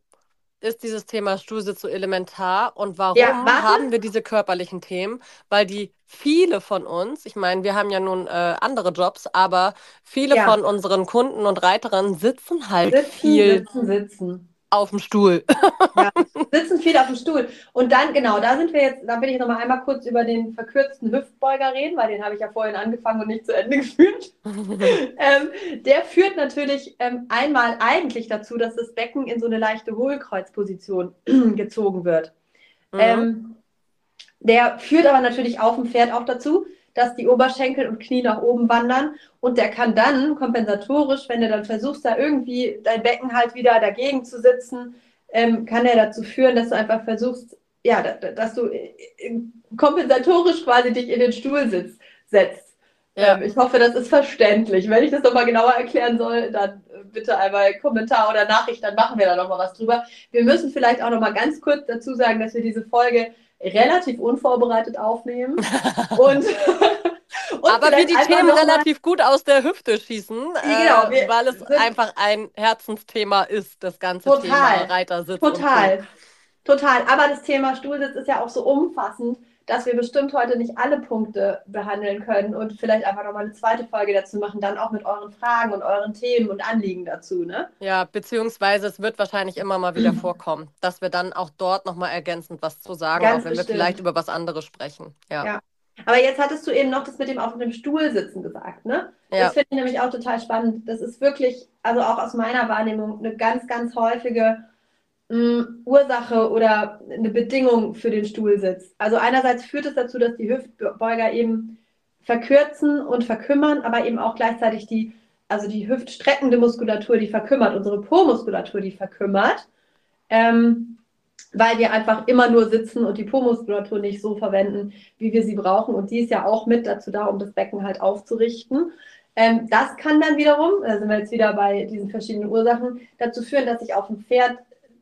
ist dieses Thema Stuhlsitz so elementar und warum ja, haben wir diese körperlichen Themen? Weil die viele von uns, ich meine, wir haben ja nun äh, andere Jobs, aber viele ja. von unseren Kunden und Reiterinnen sitzen halt sitzen, viel. Sitzen, sitzen auf dem Stuhl. [LAUGHS] ja, sitzen viel auf dem Stuhl. Und dann, genau, da sind wir jetzt, da will ich noch mal einmal kurz über den verkürzten Hüftbeuger reden, weil den habe ich ja vorhin angefangen und nicht zu Ende [LAUGHS] geführt. [LAUGHS] ähm, der führt natürlich ähm, einmal eigentlich dazu, dass das Becken in so eine leichte Hohlkreuzposition [CLEARS THROAT] gezogen wird. Mhm. Ähm, der führt aber natürlich auf dem Pferd auch dazu, dass die Oberschenkel und Knie nach oben wandern und der kann dann kompensatorisch, wenn du dann versuchst, da irgendwie dein Becken halt wieder dagegen zu sitzen, ähm, kann er dazu führen, dass du einfach versuchst, ja, dass du äh, kompensatorisch quasi dich in den Stuhl sitzt, setzt. Ja. Ähm, ich hoffe, das ist verständlich. Wenn ich das nochmal genauer erklären soll, dann äh, bitte einmal Kommentar oder Nachricht, dann machen wir da nochmal was drüber. Wir müssen vielleicht auch nochmal ganz kurz dazu sagen, dass wir diese Folge relativ unvorbereitet aufnehmen. [LAUGHS] und, und Aber wir die Themen relativ gut aus der Hüfte schießen, genau, äh, weil es einfach ein Herzensthema ist, das ganze total, Thema Reitersitz. Total, total. Aber das Thema Stuhlsitz ist ja auch so umfassend dass wir bestimmt heute nicht alle Punkte behandeln können und vielleicht einfach nochmal eine zweite Folge dazu machen, dann auch mit euren Fragen und euren Themen und Anliegen dazu, ne? Ja, beziehungsweise es wird wahrscheinlich immer mal wieder vorkommen, dass wir dann auch dort nochmal ergänzend was zu sagen, Ganz auch wenn bestimmt. wir vielleicht über was anderes sprechen. Ja. ja. Aber jetzt hattest du eben noch das mit dem auf dem Stuhl sitzen gesagt, ne? Ja. Das finde ich nämlich auch total spannend. Das ist wirklich, also auch aus meiner Wahrnehmung, eine ganz, ganz häufige Ursache oder eine Bedingung für den Stuhlsitz. Also einerseits führt es dazu, dass die Hüftbeuger eben verkürzen und verkümmern, aber eben auch gleichzeitig die, also die hüftstreckende Muskulatur, die verkümmert, unsere Po-Muskulatur, die verkümmert, ähm, weil wir einfach immer nur sitzen und die Po-Muskulatur nicht so verwenden, wie wir sie brauchen. Und die ist ja auch mit dazu da, um das Becken halt aufzurichten. Ähm, das kann dann wiederum, da sind wir jetzt wieder bei diesen verschiedenen Ursachen, dazu führen, dass ich auf dem Pferd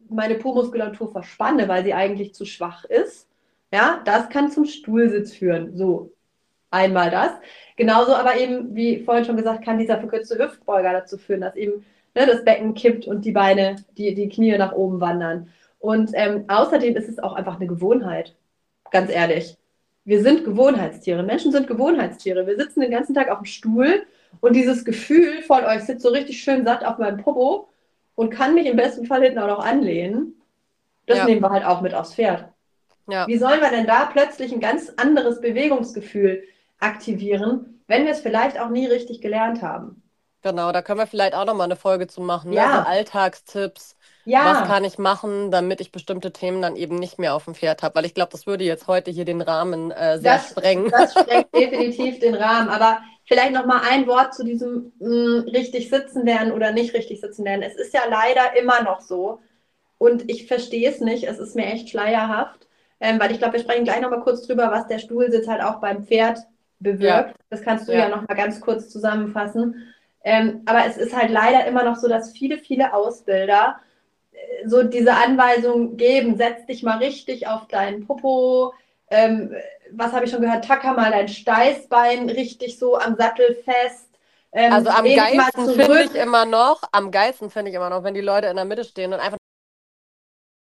meine Po-Muskulatur verspanne, weil sie eigentlich zu schwach ist. Ja, das kann zum Stuhlsitz führen. So, einmal das. Genauso aber eben, wie vorhin schon gesagt, kann dieser verkürzte Hüftbeuger dazu führen, dass eben ne, das Becken kippt und die Beine, die, die Knie nach oben wandern. Und ähm, außerdem ist es auch einfach eine Gewohnheit. Ganz ehrlich. Wir sind Gewohnheitstiere. Menschen sind Gewohnheitstiere. Wir sitzen den ganzen Tag auf dem Stuhl und dieses Gefühl von, euch oh, sitzt so richtig schön satt auf meinem Popo, und kann mich im besten Fall hinten auch noch anlehnen. Das ja. nehmen wir halt auch mit aufs Pferd. Ja. Wie sollen wir denn da plötzlich ein ganz anderes Bewegungsgefühl aktivieren, wenn wir es vielleicht auch nie richtig gelernt haben? Genau, da können wir vielleicht auch noch mal eine Folge zu machen. Ne? Ja. Also Alltagstipps. Ja. Was kann ich machen, damit ich bestimmte Themen dann eben nicht mehr auf dem Pferd habe? Weil ich glaube, das würde jetzt heute hier den Rahmen äh, sehr das, sprengen. Das [LAUGHS] sprengt definitiv den Rahmen. Aber Vielleicht noch mal ein Wort zu diesem mh, hm, richtig sitzen werden oder nicht richtig sitzen werden. Es ist ja leider immer noch so und ich verstehe es nicht. Es ist mir echt schleierhaft. ähm, weil ich glaube, wir sprechen gleich nochmal kurz drüber, was der Stuhlsitz halt auch beim Pferd bewirkt. Ja. Das kannst du ja, ja nochmal ganz kurz zusammenfassen. Ähm, aber es ist halt leider immer noch so, dass viele, viele Ausbilder äh, so diese Anweisung geben, setz dich mal richtig auf deinen Popo, ähm, was habe ich schon gehört, tacker mal dein Steißbein richtig so am Sattel fest. Ähm, also am geilsten finde ich immer noch, am geilsten finde ich immer noch, wenn die Leute in der Mitte stehen und einfach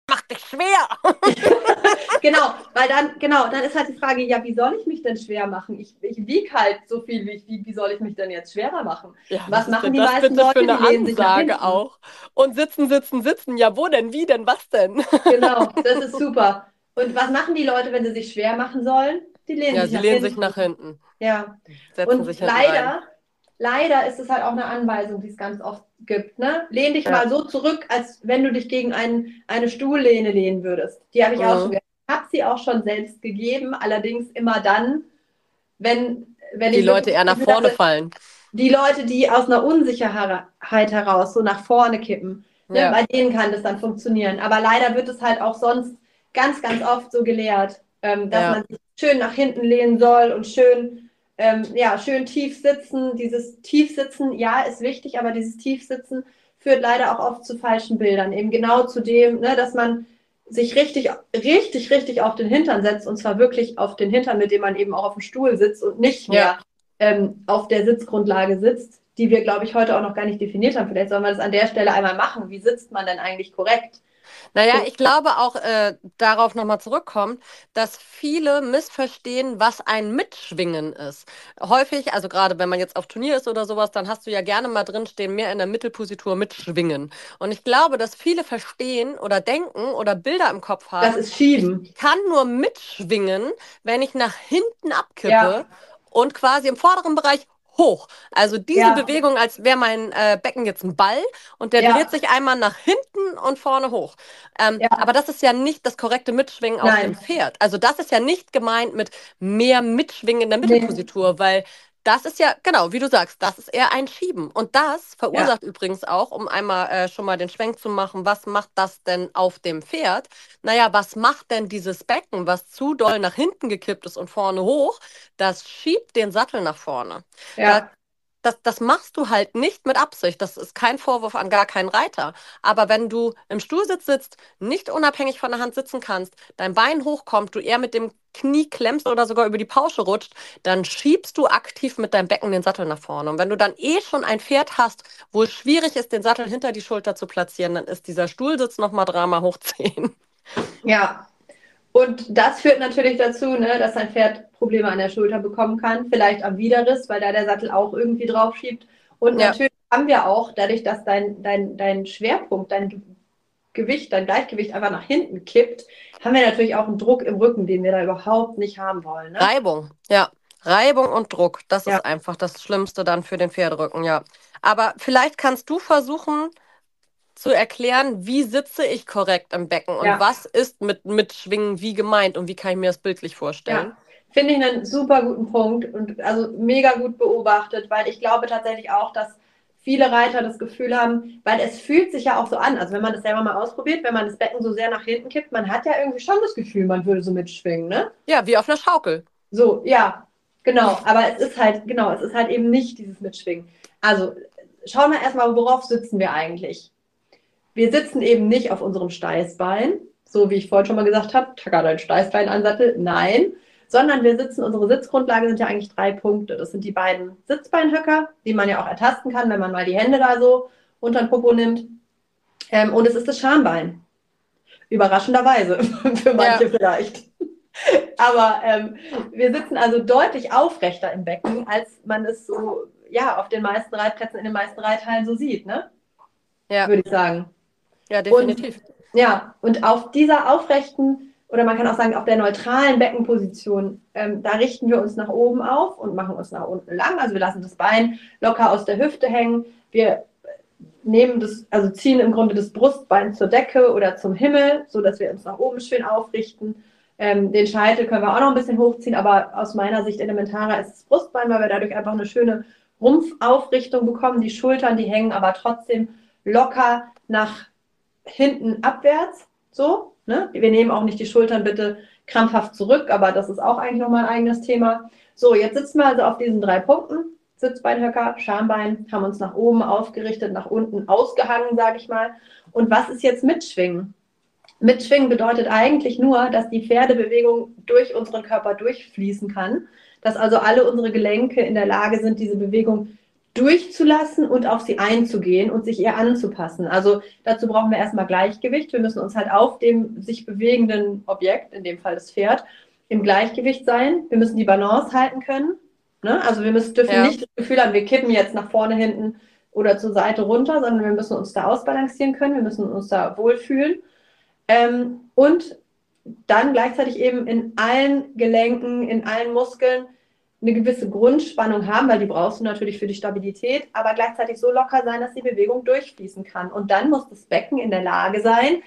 [LAUGHS] mach dich schwer. [LAUGHS] genau, weil dann, genau, dann ist halt die Frage, ja, wie soll ich mich denn schwer machen? Ich, ich wiege halt so viel, wie, wie, wie soll ich mich denn jetzt schwerer machen? Ja, was machen die meisten Leute, für eine die Ansage sich auch. Und sitzen, sitzen, sitzen, ja, wo denn, wie denn, was denn? genau, das ist super. Und was machen die Leute, wenn sie sich schwer machen sollen? Die lehnen, ja, sich, sie nach lehnen hinten. sich nach hinten. Ja. Setzen und leider, ein. leider ist es halt auch eine Anweisung, die es ganz oft gibt. Ne? Lehn dich ja. mal so zurück, als wenn du dich gegen ein, eine Stuhllehne lehnen würdest. Die habe ich mhm. auch schon Ich habe sie auch schon selbst gegeben, allerdings immer dann, wenn, wenn die Leute eher nach vorne habe, fallen. Die Leute, die aus einer Unsicherheit heraus so nach vorne kippen. Ne? Ja. Bei denen kann das dann funktionieren. Aber leider wird es halt auch sonst ganz, ganz oft so gelehrt, ähm, dass ja. man sich schön nach hinten lehnen soll und schön, ähm, ja, schön tief sitzen. Dieses Tiefsitzen, ja, ist wichtig, aber dieses Tiefsitzen führt leider auch oft zu falschen Bildern. Eben genau zu dem, ne, dass man sich richtig, richtig, richtig auf den Hintern setzt und zwar wirklich auf den Hintern, mit dem man eben auch auf dem Stuhl sitzt und nicht mehr ja. ähm, auf der Sitzgrundlage sitzt, die wir, glaube ich, heute auch noch gar nicht definiert haben. Vielleicht sollen wir das an der Stelle einmal machen. Wie sitzt man denn eigentlich korrekt? Naja, ich glaube auch äh, darauf nochmal zurückkommt, dass viele missverstehen, was ein Mitschwingen ist. Häufig, also gerade wenn man jetzt auf Turnier ist oder sowas, dann hast du ja gerne mal drinstehen, mehr in der Mittelpositur mitschwingen. Und ich glaube, dass viele verstehen oder denken oder Bilder im Kopf haben. Das ist Schieben. Ich kann nur mitschwingen, wenn ich nach hinten abkippe. Ja und quasi im vorderen Bereich hoch. Also diese ja. Bewegung, als wäre mein äh, Becken jetzt ein Ball und der ja. dreht sich einmal nach hinten und vorne hoch. Ähm, ja. Aber das ist ja nicht das korrekte Mitschwingen auf dem Pferd. Also das ist ja nicht gemeint mit mehr Mitschwingen in der Mittelpositur, nee. weil das ist ja, genau, wie du sagst, das ist eher ein Schieben. Und das verursacht ja. übrigens auch, um einmal äh, schon mal den Schwenk zu machen, was macht das denn auf dem Pferd? Naja, was macht denn dieses Becken, was zu doll nach hinten gekippt ist und vorne hoch? Das schiebt den Sattel nach vorne. Ja. Da das, das machst du halt nicht mit Absicht. Das ist kein Vorwurf an gar keinen Reiter. Aber wenn du im Stuhlsitz sitzt, nicht unabhängig von der Hand sitzen kannst, dein Bein hochkommt, du eher mit dem Knie klemmst oder sogar über die Pausche rutscht, dann schiebst du aktiv mit deinem Becken den Sattel nach vorne. Und wenn du dann eh schon ein Pferd hast, wo es schwierig ist, den Sattel hinter die Schulter zu platzieren, dann ist dieser Stuhlsitz nochmal dreimal hoch 10. Ja, und das führt natürlich dazu, ne, dass dein Pferd Probleme an der Schulter bekommen kann, vielleicht am Widerriss, weil da der Sattel auch irgendwie drauf schiebt. Und ja. natürlich haben wir auch, dadurch, dass dein, dein, dein Schwerpunkt, dein Gewicht, dein Gleichgewicht einfach nach hinten kippt, haben wir natürlich auch einen Druck im Rücken, den wir da überhaupt nicht haben wollen. Ne? Reibung, ja. Reibung und Druck, das ja. ist einfach das Schlimmste dann für den Pferderücken, ja. Aber vielleicht kannst du versuchen, zu erklären, wie sitze ich korrekt im Becken und ja. was ist mit Mitschwingen wie gemeint und wie kann ich mir das bildlich vorstellen? Ja. Finde ich einen super guten Punkt und also mega gut beobachtet, weil ich glaube tatsächlich auch, dass viele Reiter das Gefühl haben, weil es fühlt sich ja auch so an, also wenn man das selber mal ausprobiert, wenn man das Becken so sehr nach hinten kippt, man hat ja irgendwie schon das Gefühl, man würde so mitschwingen, ne? Ja, wie auf einer Schaukel. So, ja, genau, aber es ist halt, genau, es ist halt eben nicht dieses Mitschwingen. Also, schauen wir erstmal, worauf sitzen wir eigentlich? Wir sitzen eben nicht auf unserem Steißbein, so wie ich vorhin schon mal gesagt habe, tacker dein Steißbein an Sattel. Nein, sondern wir sitzen, unsere Sitzgrundlage sind ja eigentlich drei Punkte. Das sind die beiden Sitzbeinhöcker, die man ja auch ertasten kann, wenn man mal die Hände da so unter den Popo nimmt. Ähm, und es ist das Schambein. Überraschenderweise, [LAUGHS] für manche ja. vielleicht. Aber ähm, wir sitzen also deutlich aufrechter im Becken, als man es so ja, auf den meisten Reitplätzen, in den meisten Reithallen so sieht, ne? Ja. Würde ich sagen. Ja, definitiv. Und, ja, und auf dieser aufrechten oder man kann auch sagen, auf der neutralen Beckenposition, ähm, da richten wir uns nach oben auf und machen uns nach unten lang. Also wir lassen das Bein locker aus der Hüfte hängen. Wir nehmen das, also ziehen im Grunde das Brustbein zur Decke oder zum Himmel, so dass wir uns nach oben schön aufrichten. Ähm, den Scheitel können wir auch noch ein bisschen hochziehen, aber aus meiner Sicht elementarer ist das Brustbein, weil wir dadurch einfach eine schöne Rumpfaufrichtung bekommen. Die Schultern, die hängen aber trotzdem locker nach hinten abwärts, so. Ne? Wir nehmen auch nicht die Schultern bitte krampfhaft zurück, aber das ist auch eigentlich nochmal ein eigenes Thema. So, jetzt sitzen wir also auf diesen drei Punkten. Sitzbeinhöcker, Schambein, haben uns nach oben aufgerichtet, nach unten ausgehangen, sage ich mal. Und was ist jetzt Mitschwingen? Mitschwingen bedeutet eigentlich nur, dass die Pferdebewegung durch unseren Körper durchfließen kann, dass also alle unsere Gelenke in der Lage sind, diese Bewegung durchzulassen und auf sie einzugehen und sich ihr anzupassen. Also dazu brauchen wir erstmal Gleichgewicht. Wir müssen uns halt auf dem sich bewegenden Objekt, in dem Fall das Pferd, im Gleichgewicht sein. Wir müssen die Balance halten können. Ne? Also wir müssen, dürfen ja. nicht das Gefühl haben, wir kippen jetzt nach vorne, hinten oder zur Seite runter, sondern wir müssen uns da ausbalancieren können. Wir müssen uns da wohlfühlen. Ähm, und dann gleichzeitig eben in allen Gelenken, in allen Muskeln eine gewisse Grundspannung haben, weil die brauchst du natürlich für die Stabilität, aber gleichzeitig so locker sein, dass die Bewegung durchfließen kann. Und dann muss das Becken in der Lage sein,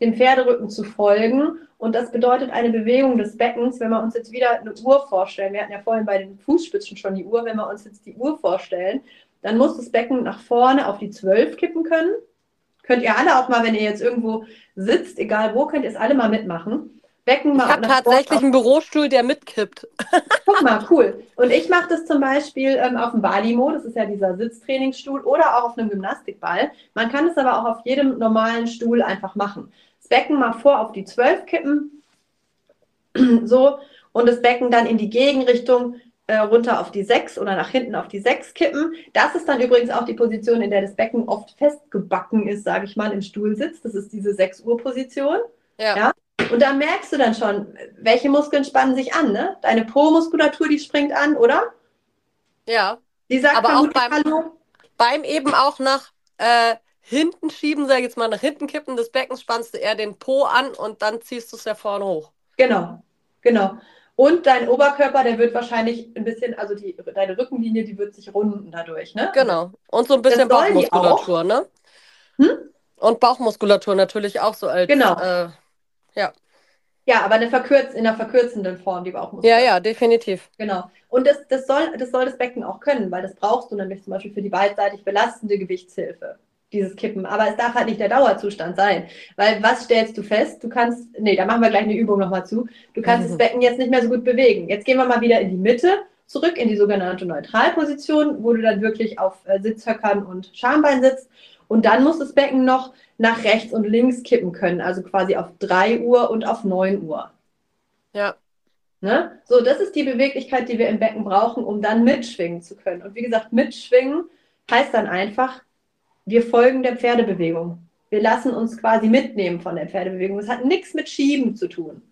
dem Pferderücken zu folgen. Und das bedeutet eine Bewegung des Beckens, wenn wir uns jetzt wieder eine Uhr vorstellen. Wir hatten ja vorhin bei den Fußspitzen schon die Uhr. Wenn wir uns jetzt die Uhr vorstellen, dann muss das Becken nach vorne auf die 12 kippen können. Könnt ihr alle auch mal, wenn ihr jetzt irgendwo sitzt, egal wo, könnt ihr es alle mal mitmachen. Becken mal. Ich habe tatsächlich einen Bürostuhl, der mitkippt. Guck mal, [LAUGHS] cool. Und ich mache das zum Beispiel ähm, auf dem Balimo, das ist ja dieser Sitztrainingsstuhl, oder auch auf einem Gymnastikball. Man kann es aber auch auf jedem normalen Stuhl einfach machen. Das Becken mal vor auf die 12 kippen, [CLEARS THROAT] so, und das Becken dann in die Gegenrichtung äh, runter auf die 6 oder nach hinten auf die 6 kippen. Das ist dann übrigens auch die Position, in der das Becken oft festgebacken ist, sage ich mal, im Stuhlsitz. Das ist diese 6 Uhr Position. Ja. ja. Und da merkst du dann schon, welche Muskeln spannen sich an, ne? Deine Po-Muskulatur, die springt an, oder? Ja. Die sagt aber auch beim, Hallo. beim eben auch nach äh, hinten schieben, sag ich jetzt mal, nach hinten kippen des Beckens, spannst du eher den Po an und dann ziehst du es ja vorne hoch. Genau, genau. Und dein Oberkörper, der wird wahrscheinlich ein bisschen, also die, deine Rückenlinie, die wird sich runden dadurch, ne? Genau. Und so ein bisschen Bauchmuskulatur, ne? Hm? Und Bauchmuskulatur natürlich auch so als. Genau. Äh, ja. Ja, aber eine verkürz in einer verkürzenden Form, die Bauchmuskulatur. Ja, ja, definitiv. Genau. Und das, das, soll, das soll das Becken auch können, weil das brauchst du nämlich zum Beispiel für die beidseitig belastende Gewichtshilfe, dieses Kippen. Aber es darf halt nicht der Dauerzustand sein. Weil was stellst du fest? Du kannst, nee, da machen wir gleich eine Übung nochmal zu. Du kannst mhm. das Becken jetzt nicht mehr so gut bewegen. Jetzt gehen wir mal wieder in die Mitte, zurück in die sogenannte Neutralposition, wo du dann wirklich auf äh, Sitzhöckern und Schambein sitzt. Und dann muss das Becken noch nach rechts und links kippen können, also quasi auf 3 Uhr und auf 9 Uhr. Ja. Ne? So, das ist die Beweglichkeit, die wir im Becken brauchen, um dann mitschwingen zu können. Und wie gesagt, mitschwingen heißt dann einfach, wir folgen der Pferdebewegung. Wir lassen uns quasi mitnehmen von der Pferdebewegung. Das hat nichts mit Schieben zu tun.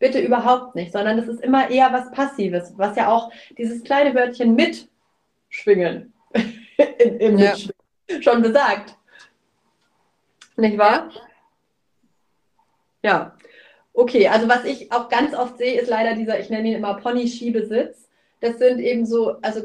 Bitte überhaupt nicht, sondern es ist immer eher was Passives, was ja auch dieses kleine Wörtchen mitschwingen [LAUGHS] im ja. [LAUGHS] schon besagt. Nicht wahr? Ja. Okay, also was ich auch ganz oft sehe, ist leider dieser, ich nenne ihn immer Pony-Schiebesitz. Das sind eben so, also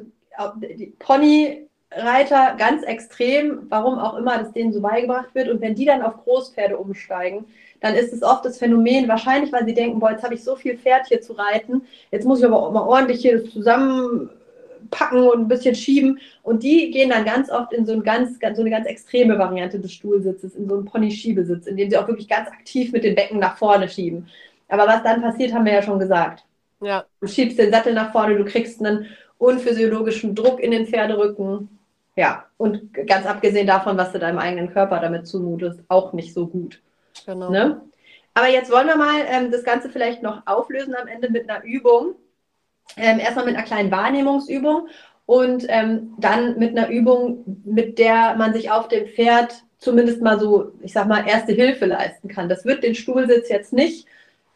die Ponyreiter ganz extrem, warum auch immer das denen so beigebracht wird. Und wenn die dann auf Großpferde umsteigen, dann ist es oft das Phänomen, wahrscheinlich, weil sie denken, boah, jetzt habe ich so viel Pferd hier zu reiten, jetzt muss ich aber auch mal ordentlich hier zusammen packen und ein bisschen schieben. Und die gehen dann ganz oft in so, ein ganz, ganz, so eine ganz extreme Variante des Stuhlsitzes, in so einen Pony-Schiebesitz, in dem sie auch wirklich ganz aktiv mit den Becken nach vorne schieben. Aber was dann passiert, haben wir ja schon gesagt. Ja. Du schiebst den Sattel nach vorne, du kriegst einen unphysiologischen Druck in den Pferderücken. Ja, und ganz abgesehen davon, was du deinem eigenen Körper damit zumutest, auch nicht so gut. Genau. Ne? Aber jetzt wollen wir mal ähm, das Ganze vielleicht noch auflösen am Ende mit einer Übung, ähm, erstmal mit einer kleinen Wahrnehmungsübung und ähm, dann mit einer Übung, mit der man sich auf dem Pferd zumindest mal so, ich sag mal, erste Hilfe leisten kann. Das wird den Stuhlsitz jetzt nicht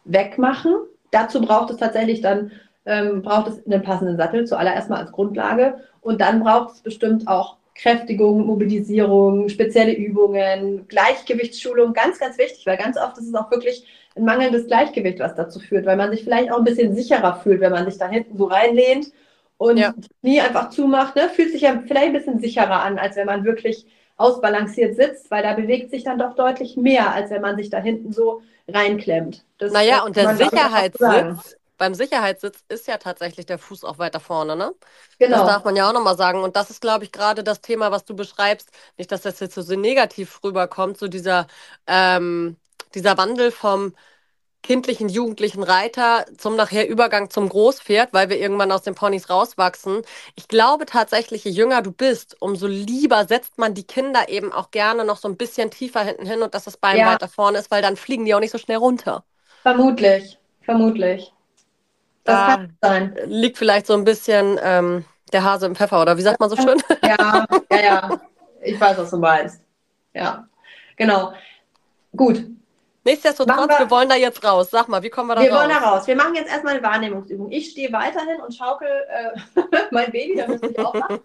wegmachen. Dazu braucht es tatsächlich dann, ähm, braucht es einen passenden Sattel, zuallererst mal als Grundlage. Und dann braucht es bestimmt auch Kräftigung, Mobilisierung, spezielle Übungen, Gleichgewichtsschulung, ganz, ganz wichtig, weil ganz oft ist es auch wirklich ein mangelndes Gleichgewicht, was dazu führt, weil man sich vielleicht auch ein bisschen sicherer fühlt, wenn man sich da hinten so reinlehnt und ja. nie einfach zumacht, ne? fühlt sich ja vielleicht ein bisschen sicherer an, als wenn man wirklich ausbalanciert sitzt, weil da bewegt sich dann doch deutlich mehr, als wenn man sich da hinten so reinklemmt. Das naja, und der Sicherheitssitz, beim Sicherheitssitz ist ja tatsächlich der Fuß auch weiter vorne, ne? Genau. Das darf man ja auch nochmal sagen. Und das ist, glaube ich, gerade das Thema, was du beschreibst. Nicht, dass das jetzt so negativ rüberkommt, so dieser, ähm, dieser Wandel vom kindlichen, jugendlichen Reiter zum nachher Übergang zum Großpferd, weil wir irgendwann aus den Ponys rauswachsen. Ich glaube tatsächlich, je jünger du bist, umso lieber setzt man die Kinder eben auch gerne noch so ein bisschen tiefer hinten hin und dass das Bein Ja. weiter vorne ist, weil dann fliegen die auch nicht so schnell runter. Vermutlich, vermutlich. Das Da kann sein. liegt vielleicht so ein bisschen ähm, der Hase im Pfeffer, oder wie sagt man so schön? Ja, ja, ja. Ich weiß, was du meinst. Ja, genau. Gut, Nichtsdestotrotz, wir, wir- wollen da jetzt raus. Sag mal, wie kommen wir da wir raus? wollen da raus. Wir machen jetzt erstmal eine Wahrnehmungsübung. Ich stehe weiterhin und schaukel äh, [LAUGHS] mein Baby, müsste ich auch machen.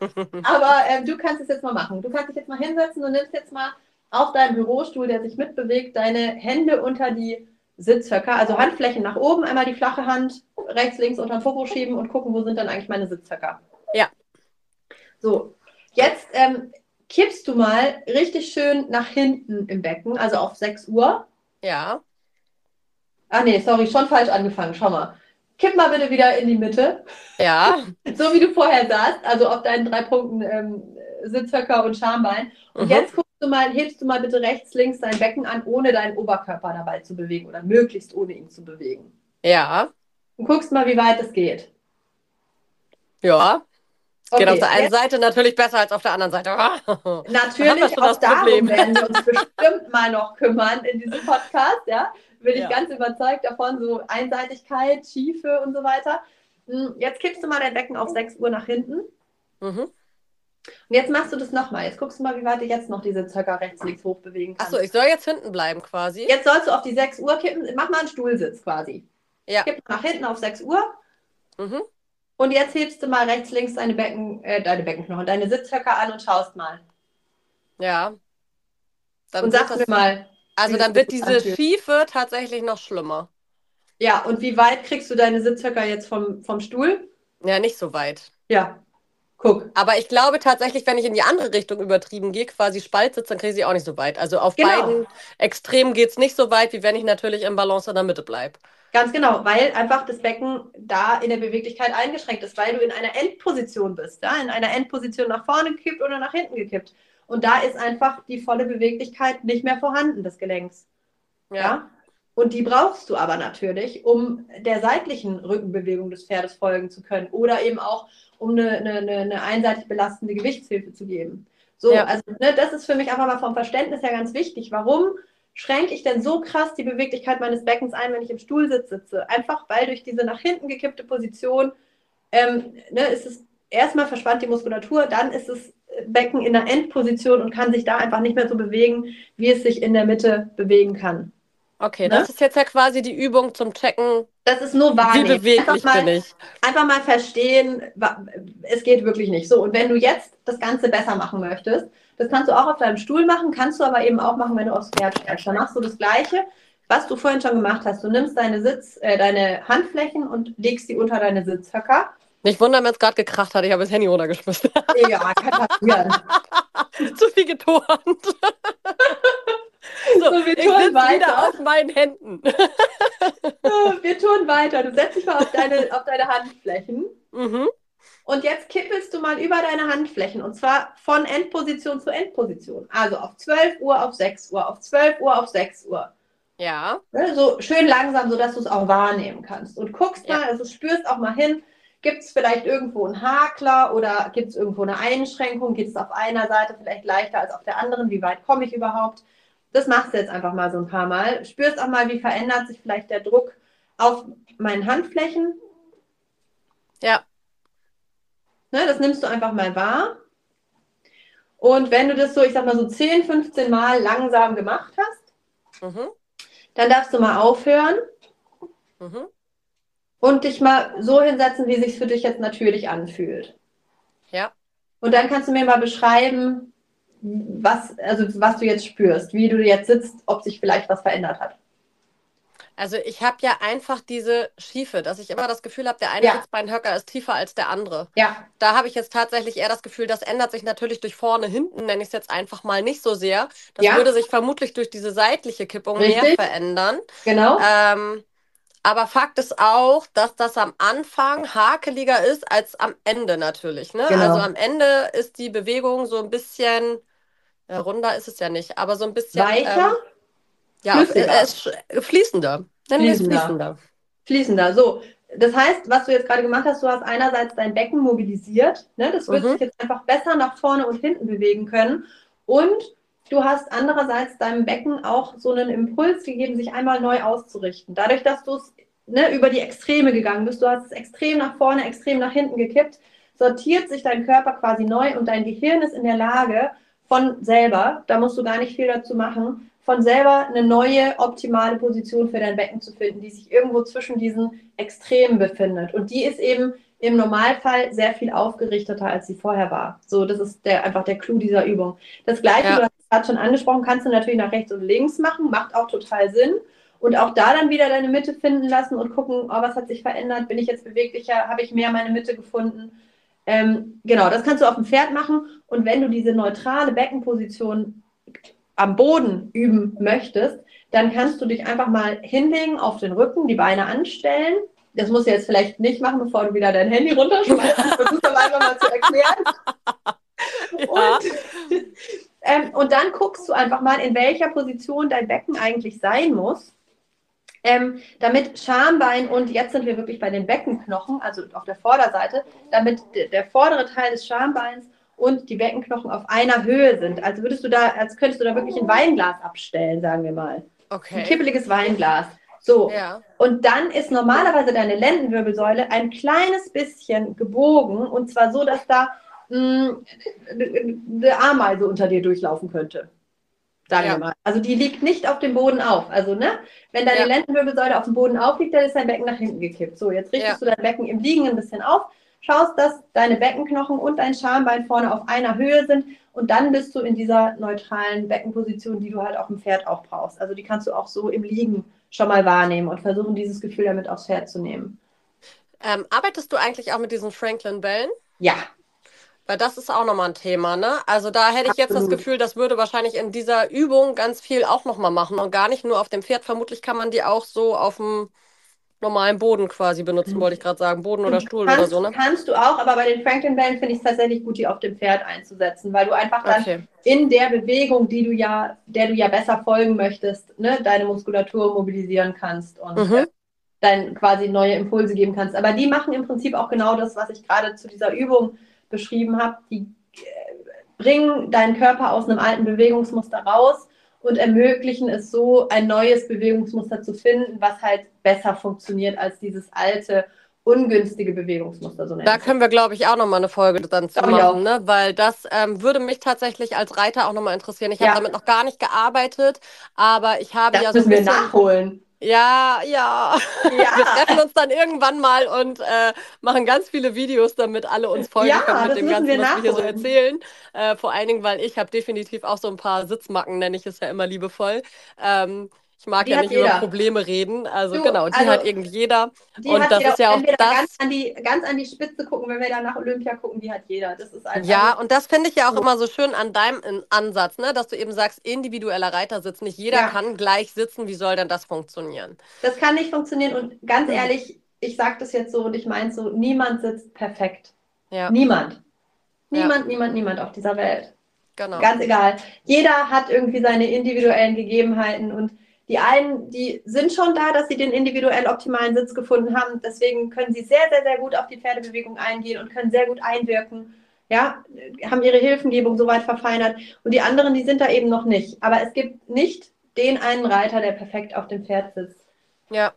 Aber ähm, du kannst es jetzt mal machen. Du kannst dich jetzt mal hinsetzen und nimmst jetzt mal auf deinem Bürostuhl, der sich mitbewegt, deine Hände unter die Sitzhöcker, also Handflächen nach oben, einmal die flache Hand rechts, links unter den Popo schieben und gucken, wo sind dann eigentlich meine Sitzhöcker. Ja. So, jetzt ähm, kippst du mal richtig schön nach hinten im Becken, also auf 6 Uhr. Ja, Ah nee, sorry, schon falsch angefangen. Schau mal. Kipp mal bitte wieder in die Mitte. ja. [LAUGHS] So wie du vorher saßt, also auf deinen drei Punkten ähm, Sitzhöcker und Schambein. Und Mhm. jetzt du mal, hebst du mal bitte rechts, links dein Becken an, ohne deinen Oberkörper dabei zu bewegen oder möglichst ohne ihn zu bewegen. Ja, Und guckst mal, wie weit es geht. ja. Geht auf Okay, der einen jetzt Seite natürlich besser als auf der anderen Seite. [LAUGHS] Natürlich, auch das darum werden wir uns [LAUGHS] bestimmt mal noch kümmern in diesem Podcast, ja. Bin ich Ja. ganz überzeugt davon, so Einseitigkeit, Schiefe und so weiter. Hm, Jetzt kippst du mal dein Becken auf 6 Uhr nach hinten. mhm. Und jetzt machst du das nochmal. Jetzt guckst du mal, wie weit du jetzt noch diese Zöcker rechts, links hoch bewegen kannst. Achso, ich soll jetzt hinten bleiben quasi. Jetzt sollst du auf die 6 Uhr kippen. Mach mal einen Stuhlsitz quasi. Ja. Kipp nach hinten auf 6 Uhr. Mhm. Und jetzt hebst du mal rechts, links deine Becken, äh, deine Beckenknochen, deine Sitzhöcker an und schaust mal. Ja. Dann und sagst mir mal, also dann wird diese. Schiefe tatsächlich noch schlimmer. ja, und wie weit kriegst du deine Sitzhöcker jetzt vom, vom Stuhl? Ja, nicht so weit. Ja, guck. Aber ich glaube tatsächlich, wenn ich in die andere Richtung übertrieben gehe, quasi Spaltsitz, dann kriege ich sie auch nicht so weit. Also auf Genau. beiden Extremen geht es nicht so weit, wie wenn ich natürlich im Balance in der Mitte bleibe. Ganz genau, weil einfach das Becken da in der Beweglichkeit eingeschränkt ist, weil du in einer Endposition bist, ja? in einer Endposition nach vorne gekippt oder nach hinten gekippt. Und da ist einfach die volle Beweglichkeit nicht mehr vorhanden des Gelenks. Ja. Und die brauchst du aber natürlich, um der seitlichen Rückenbewegung des Pferdes folgen zu können oder eben auch, um eine, eine, eine, einseitig belastende Gewichtshilfe zu geben. So, Ja. also ne, das ist für mich einfach mal vom Verständnis her ganz wichtig. Warum schränke ich denn so krass die Beweglichkeit meines Beckens ein, wenn ich im Stuhlsitz sitze? Einfach weil durch diese nach hinten gekippte Position ähm, ne, ist es erstmal verspannt die Muskulatur, dann ist das Becken in einer Endposition und kann sich da einfach nicht mehr so bewegen, wie es sich in der Mitte bewegen kann. Okay, Ne? das ist jetzt ja quasi die Übung zum Checken, Das ist nur wie wahrnehmen. beweglich einfach, mal, bin ich. einfach mal verstehen, es geht wirklich nicht. So, und wenn du jetzt das Ganze besser machen möchtest, das kannst du auch auf deinem Stuhl machen, kannst du aber eben auch machen, wenn du aufs Pferd steigst. Dann machst du das Gleiche, was du vorhin schon gemacht hast. Du nimmst deine Sitz, äh, deine Handflächen und legst die unter deine Sitzhöcker. Nicht wundern, wenn es gerade gekracht hat. Ich habe das Handy runtergeschmissen. Ja, kann passieren. [LAUGHS] Zu viel geturnt. [LAUGHS] [LAUGHS] so, So, wir tun weiter. wieder auf meinen Händen. [LAUGHS] Wir tun weiter. Du setzt dich mal auf deine, auf deine Handflächen. mhm. Und jetzt kippelst du mal über deine Handflächen und zwar von Endposition zu Endposition. Also auf 12 Uhr, auf 6 Uhr, auf 12 Uhr, auf 6 Uhr. Ja. Ne, So schön langsam, sodass du es auch wahrnehmen kannst. Und guckst Ja. mal, also spürst auch mal hin, gibt es vielleicht irgendwo einen Hakler oder gibt es irgendwo eine Einschränkung? Geht es auf einer Seite vielleicht leichter als auf der anderen? Wie weit komme ich überhaupt? Das machst du jetzt einfach mal so ein paar Mal. Spürst auch mal, wie verändert sich vielleicht der Druck auf meinen Handflächen. Ja. Ne, das nimmst du einfach mal wahr. Und wenn du das so, ich sag mal so 10, 15 Mal langsam gemacht hast, Mhm. dann darfst du mal aufhören Mhm. und dich mal so hinsetzen, wie sich für dich jetzt natürlich anfühlt. Ja. Und dann kannst du mir mal beschreiben, was, also was du jetzt spürst, wie du jetzt sitzt, ob sich vielleicht was verändert hat. Also ich habe ja einfach diese Schiefe, dass ich immer das Gefühl habe, der eine Ja. Sitzbeinhöcker ist tiefer als der andere. Ja, Da habe ich jetzt tatsächlich eher das Gefühl, das ändert sich natürlich durch vorne, hinten, nenne ich es jetzt einfach mal nicht so sehr. Das Ja. würde sich vermutlich durch diese seitliche Kippung mehr Richtig. verändern. genau. Ähm, aber Fakt ist auch, dass das am Anfang hakeliger ist als am Ende natürlich. Ne? Genau. Also am Ende ist die Bewegung so ein bisschen, ja, runder ist es ja nicht, aber so ein bisschen Weicher? ähm, ja, ist fließender. Wir es Fließender. fließender. Fließender. So, das heißt, was du jetzt gerade gemacht hast, du hast einerseits dein Becken mobilisiert. Ne? Das wird Mhm. sich jetzt einfach besser nach vorne und hinten bewegen können. Und du hast andererseits deinem Becken auch so einen Impuls gegeben, sich einmal neu auszurichten. Dadurch, dass du es ne, über die Extreme gegangen bist, du hast es extrem nach vorne, extrem nach hinten gekippt, sortiert sich dein Körper quasi neu und dein Gehirn ist in der Lage, von selber, da musst du gar nicht viel dazu machen, von selber eine neue optimale Position für dein Becken zu finden, die sich irgendwo zwischen diesen Extremen befindet. Und die ist eben im Normalfall sehr viel aufgerichteter, als sie vorher war. So, das ist der, einfach der Clou dieser Übung. Das Gleiche, Ja. du hast es gerade schon angesprochen, kannst du natürlich nach rechts und links machen, macht auch total Sinn. Und auch da dann wieder deine Mitte finden lassen und gucken, oh, was hat sich verändert? Bin ich jetzt beweglicher? Habe ich mehr meine Mitte gefunden? Ähm, genau, das kannst du auf dem Pferd machen. Und wenn du diese neutrale Beckenposition am Boden üben möchtest, dann kannst du dich einfach mal hinlegen, auf den Rücken, die Beine anstellen. Das musst du jetzt vielleicht nicht machen, bevor du wieder dein Handy runterschmeißt. Ich versuche aber einfach mal zu erklären. [LAUGHS] Ja. Und, [LAUGHS] ähm, und dann guckst du einfach mal, in welcher Position dein Becken eigentlich sein muss, ähm, damit Schambein und jetzt sind wir wirklich bei den Beckenknochen, also auf der Vorderseite, damit der, der vordere Teil des Schambeins und die Beckenknochen auf einer Höhe sind. Also würdest du da, als könntest du da wirklich ein Weinglas abstellen, sagen wir mal. Ein Okay. kippeliges Weinglas. So. Ja. Und dann ist normalerweise deine Lendenwirbelsäule ein kleines bisschen gebogen und zwar so, dass da mh, eine Ameise unter dir durchlaufen könnte. Sagen Ja. wir mal. Also die liegt nicht auf dem Boden auf. Also, ne? Wenn deine Ja. Lendenwirbelsäule auf dem Boden aufliegt, dann ist dein Becken nach hinten gekippt. So, jetzt richtest Ja. du dein Becken im Liegen ein bisschen auf, schaust, dass deine Beckenknochen und dein Schambein vorne auf einer Höhe sind und dann bist du in dieser neutralen Beckenposition, die du halt auf dem Pferd auch brauchst. Also die kannst du auch so im Liegen schon mal wahrnehmen und versuchen, dieses Gefühl damit aufs Pferd zu nehmen. Ähm, arbeitest du eigentlich auch mit diesen Franklin-Bällen? Ja, Weil das ist auch nochmal ein Thema, ne? Also da hätte ich jetzt das Absolut. Gefühl, das würde wahrscheinlich in dieser Übung ganz viel auch nochmal machen und gar nicht nur auf dem Pferd. Vermutlich kann man die auch so auf dem normalen Boden quasi benutzen, wollte ich gerade sagen. Boden oder Stuhl kannst, oder so, ne? kannst du auch, aber bei den Franklin-Bällen finde ich es tatsächlich gut, die auf dem Pferd einzusetzen, weil du einfach dann Okay. in der Bewegung, die du ja, der du ja besser folgen möchtest, ne, deine Muskulatur mobilisieren kannst und Mhm. dann quasi neue Impulse geben kannst. Aber die machen im Prinzip auch genau das, was ich gerade zu dieser Übung beschrieben habe. Die äh, bringen deinen Körper aus einem alten Bewegungsmuster raus und ermöglichen es so, ein neues Bewegungsmuster zu finden, was halt besser funktioniert als dieses alte, ungünstige Bewegungsmuster. So Da können wir, glaube ich, auch nochmal eine Folge dann zu machen, ne? Weil das ähm, würde mich tatsächlich als Reiter auch nochmal interessieren. Ich Ja. habe damit noch gar nicht gearbeitet, aber ich habe das ja so ein müssen wir nachholen. Ja, ja. Wir Ja, treffen uns dann irgendwann mal und äh, machen ganz viele Videos, damit alle uns folgen Ja, können mit dem Ganzen, wir was wir hier so erzählen. Äh, vor allen Dingen, weil ich habe definitiv auch so ein paar Sitzmacken, nenne ich es ja immer liebevoll. Ähm, ich mag Die ja nicht über jeder. Probleme reden. Also Du, genau, die also, hat irgend jeder. Und das jeder. ist ja auch wenn wir da das- ganz an, die, ganz an die Spitze gucken, wenn wir da nach Olympia gucken, die hat jeder. Das ist einfach. Ja, und das finde ich ja auch immer so schön an deinem in- Ansatz, ne? dass du eben sagst, individueller Reitersitz. Nicht jeder Ja. kann gleich sitzen. Wie soll denn das funktionieren? Das kann nicht funktionieren. Und ganz Mhm. ehrlich, ich sage das jetzt so und ich meine so, niemand sitzt perfekt. Ja, Niemand. Ja. Niemand, niemand, niemand auf dieser Welt. genau. Ganz egal. Jeder hat irgendwie seine individuellen Gegebenheiten und die einen, die sind schon da, dass sie den individuell optimalen Sitz gefunden haben. Deswegen können sie sehr, sehr, sehr gut auf die Pferdebewegung eingehen und können sehr gut einwirken. Ja, haben ihre Hilfengebung soweit verfeinert. Und die anderen, die sind da eben noch nicht. Aber es gibt nicht den einen Reiter, der perfekt auf dem Pferd sitzt. Ja.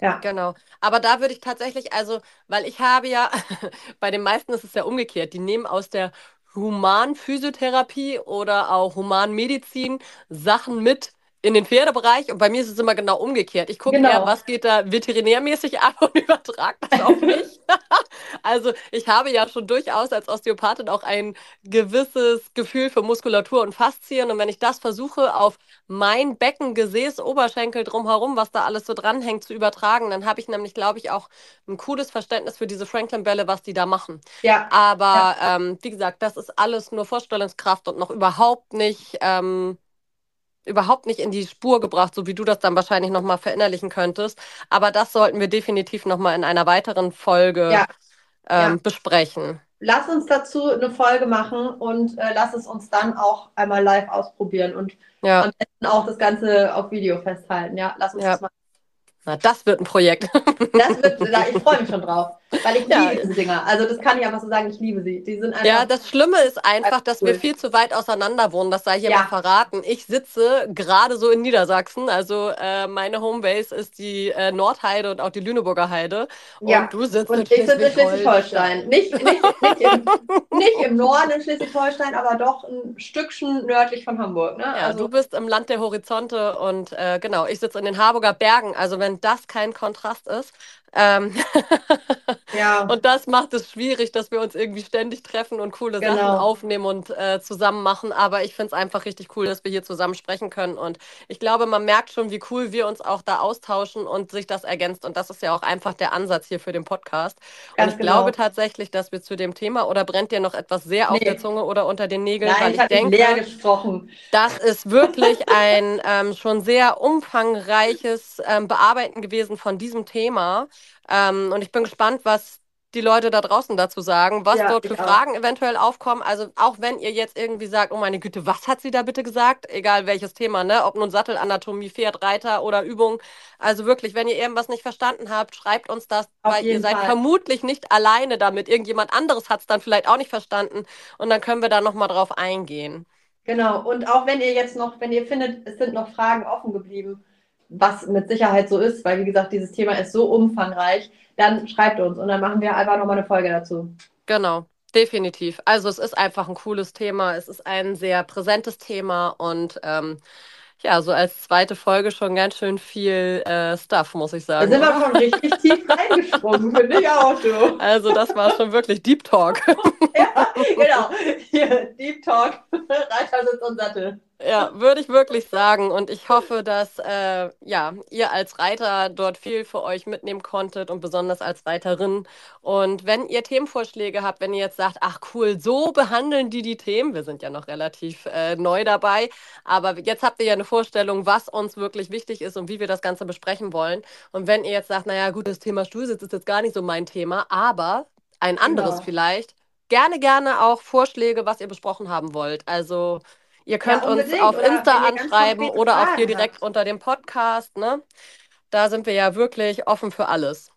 Ja. Genau. Aber da würde ich tatsächlich, also, weil ich habe ja, [LAUGHS] bei den meisten ist es ja umgekehrt, die nehmen aus der Humanphysiotherapie oder auch Humanmedizin Sachen mit in den Pferdebereich und bei mir ist es immer genau umgekehrt. Ich gucke Genau. eher, was geht da veterinärmäßig ab und [LAUGHS] übertrage das auf mich. [LAUGHS] also ich habe ja schon durchaus als Osteopathin auch ein gewisses Gefühl für Muskulatur und Faszien und wenn ich das versuche auf mein Becken, Gesäß, Oberschenkel drumherum, was da alles so dranhängt, zu übertragen, dann habe ich nämlich, glaube ich, auch ein cooles Verständnis für diese Franklin-Bälle, was die da machen. Ja, Aber ähm, wie gesagt, das ist alles nur Vorstellungskraft und noch überhaupt nicht, ähm, überhaupt nicht in die Spur gebracht, so wie du das dann wahrscheinlich nochmal verinnerlichen könntest. Aber das sollten wir definitiv nochmal in einer weiteren Folge Ja. ähm, Ja. besprechen. lass uns dazu eine Folge machen und äh, lass es uns dann auch einmal live ausprobieren und Ja. am besten auch das Ganze auf Video festhalten. Ja, lass uns das mal. Na, das wird ein Projekt. Das wird, ich freue mich schon drauf. Weil ich ja. liebe diese Dinger. Also das kann ich einfach so sagen, ich liebe sie. Die sind einfach ja, das Schlimme ist einfach, dass cool. wir viel zu weit auseinander wohnen. Das sei hier ja. mal verraten. Ich sitze gerade so in Niedersachsen. Also äh, meine Homebase ist die äh, Nordheide und auch die Lüneburger Heide. Und ja. du sitzt und in Schleswig-Holstein. Nicht, nicht, nicht, im, [LAUGHS] nicht im Norden in Schleswig-Holstein, aber doch ein Stückchen nördlich von Hamburg. Ne? Ja, also, du bist im Land der Horizonte und äh, genau, ich sitze in den Harburger Bergen. Also wenn das kein Kontrast ist. Ähm ja. [LAUGHS] Und das macht es schwierig, dass wir uns irgendwie ständig treffen und coole genau. Sachen aufnehmen und äh, zusammen machen. Aber ich finde es einfach richtig cool, dass wir hier zusammen sprechen können. Und ich glaube, man merkt schon, wie cool wir uns auch da austauschen und sich das ergänzt. Und das ist ja auch einfach der Ansatz hier für den Podcast. Ganz und ich genau. glaube tatsächlich, dass wir zu dem Thema oder brennt dir noch etwas sehr nee. auf der Zunge oder unter den Nägeln? Nein, weil ich, ich denke, leer gesprochen. das ist wirklich ein ähm, schon sehr umfangreiches ähm, Bearbeiten gewesen von diesem Thema. Ähm, und ich bin gespannt, was die Leute da draußen dazu sagen, was ja, dort für Fragen auch. eventuell aufkommen. Also auch wenn ihr jetzt irgendwie sagt, oh meine Güte, was hat sie da bitte gesagt? Egal welches Thema, ne? Ob nun Sattelanatomie, Pferd, Reiter oder Übung. Also wirklich, wenn ihr irgendwas nicht verstanden habt, schreibt uns das, Auf weil ihr seid Fall. vermutlich nicht alleine damit. Irgendjemand anderes hat es dann vielleicht auch nicht verstanden und dann können wir da nochmal drauf eingehen. Genau, und auch wenn ihr jetzt noch, wenn ihr findet, es sind noch Fragen offen geblieben, was mit Sicherheit so ist, weil wie gesagt, dieses Thema ist so umfangreich, dann schreibt uns und dann machen wir einfach nochmal eine Folge dazu. Genau, definitiv. Also es ist einfach ein cooles Thema, es ist ein sehr präsentes Thema und ähm, ja, so als zweite Folge schon ganz schön viel äh, Stuff, muss ich sagen. Da sind wir schon richtig tief reingesprungen, finde ich auch, du. [LAUGHS] Also das war schon wirklich Deep Talk. [LAUGHS] ja, genau. Hier, Deep Talk, [LAUGHS] Reiter sitzt und Sattel. Ja, würde ich wirklich sagen. Und ich hoffe, dass äh, ja, ihr als Reiter dort viel für euch mitnehmen konntet und besonders als Reiterin. Und wenn ihr Themenvorschläge habt, wenn ihr jetzt sagt, ach cool, so behandeln die die Themen, wir sind ja noch relativ äh, neu dabei, aber jetzt habt ihr ja eine Vorstellung, was uns wirklich wichtig ist und wie wir das Ganze besprechen wollen. Und wenn ihr jetzt sagt, naja, gut, das Thema Stuhlsitz ist jetzt gar nicht so mein Thema, aber ein anderes genau. vielleicht, gerne, gerne auch Vorschläge, was ihr besprochen haben wollt. Also Ihr könnt ja, uns auf Insta anschreiben oder auch hier direkt habt. unter dem Podcast. Ne? Da sind wir ja wirklich offen für alles.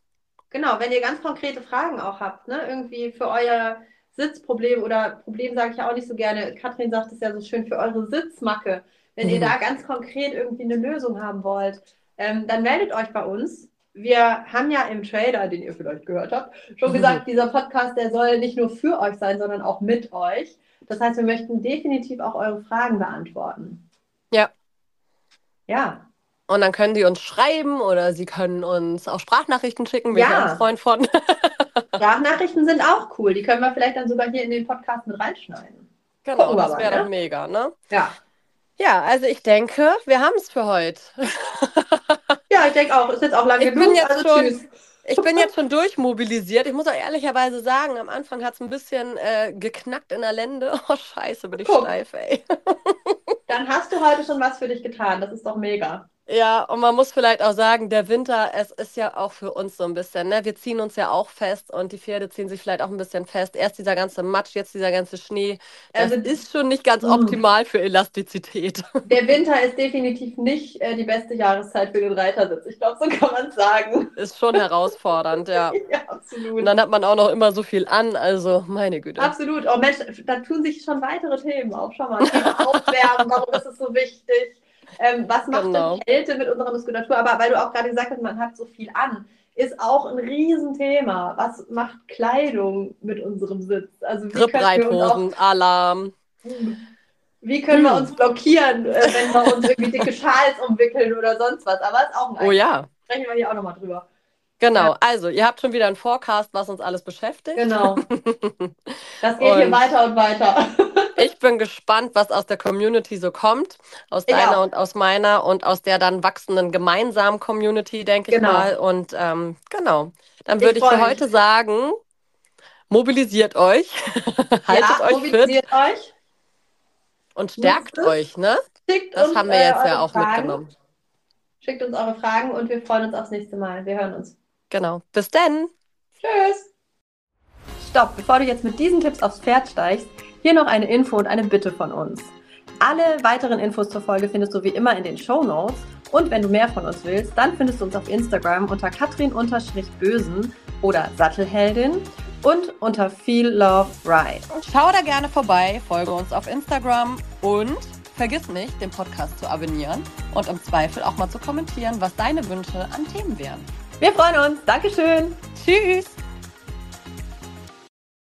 Genau, wenn ihr ganz konkrete Fragen auch habt, ne? irgendwie für euer Sitzproblem oder Problem sage ich ja auch nicht so gerne. Katrin sagt es ja so schön für eure Sitzmacke. Wenn mhm. ihr [LAUGHS] da ganz konkret irgendwie eine Lösung haben wollt, ähm, dann meldet euch bei uns. Wir haben ja im Trailer, den ihr vielleicht gehört habt, schon mhm. gesagt, [LAUGHS] dieser Podcast, der soll nicht nur für euch sein, sondern auch mit euch. Das heißt, wir möchten definitiv auch eure Fragen beantworten. Ja. Ja. Und dann können die uns schreiben oder sie können uns auch Sprachnachrichten schicken. Bin ja. ein Freund von. [LAUGHS] Sprachnachrichten sind auch cool. Die können wir vielleicht dann sogar hier in den Podcast mit reinschneiden. Genau, Gucken das wäre ne? dann mega, ne? Ja. Ja, also ich denke, wir haben es für heute. ja, ich denke auch. Ist jetzt auch lange ich genug. Bin jetzt also schon, tschüss. Ich bin jetzt schon durchmobilisiert. Ich muss auch ehrlicherweise sagen, am Anfang hat es ein bisschen äh, geknackt in der Lende. [LAUGHS] Oh, scheiße, bin ich Guck. steif, ey. [LAUGHS] Dann hast du heute schon was für dich getan. Das ist doch mega. Ja, und man muss vielleicht auch sagen, der Winter, es ist ja auch für uns so ein bisschen, ne? Wir ziehen uns ja auch fest und die Pferde ziehen sich vielleicht auch ein bisschen fest. Erst dieser ganze Matsch, jetzt dieser ganze Schnee. Das also, ist schon nicht ganz mm. optimal für Elastizität. [LAUGHS] Der Winter ist definitiv nicht äh, die beste Jahreszeit für den Reitersitz. Ich glaube, so kann man sagen. Ist schon herausfordernd, ja. [LAUGHS] ja, absolut. Und dann hat man auch noch immer so viel an, also meine Güte. Absolut. Oh Mensch, da tun sich schon weitere Themen auf. Schau mal, [LAUGHS] Aufwärmen, warum ist es so wichtig? Ähm, was macht genau. denn Kälte mit unserer Muskulatur? Aber weil du auch gerade gesagt hast, man hat so viel an, ist auch ein Riesenthema. Was macht Kleidung mit unserem Sitz? Also wie Grippreithosen, Alarm. Wie können wir hm. uns blockieren, äh, wenn wir uns irgendwie dicke Schals umwickeln oder sonst was? Aber ist auch ein Oh ja. Sprechen wir hier auch nochmal drüber. Genau, also ihr habt schon wieder einen Forecast, was uns alles beschäftigt. Genau. [LAUGHS] Das geht und hier weiter und weiter. Ich bin gespannt, was aus der Community so kommt, aus ich deiner auch. und aus meiner und aus der dann wachsenden gemeinsamen Community, denke genau. ich mal. Und ähm, genau, dann würde ich, ich für heute sagen, mobilisiert euch, [LAUGHS] haltet ja, euch mobilisiert fit euch. und stärkt euch, ne? Schickt das haben wir jetzt ja auch Fragen. mitgenommen. Schickt uns eure Fragen und wir freuen uns aufs nächste Mal. Wir hören uns. Genau. Bis dann. Tschüss. Stopp, bevor du jetzt mit diesen Tipps aufs Pferd steigst, hier noch eine Info und eine Bitte von uns. Alle weiteren Infos zur Folge findest du wie immer in den Show Notes Und wenn du mehr von uns willst, dann findest du uns auf Instagram unter Katrin-Bösen oder Sattelheldin und unter Feel Love Ride. Schau da gerne vorbei, folge uns auf Instagram und vergiss nicht, den Podcast zu abonnieren und im Zweifel auch mal zu kommentieren, was deine Wünsche an Themen wären. Wir freuen uns. Dankeschön. Tschüss.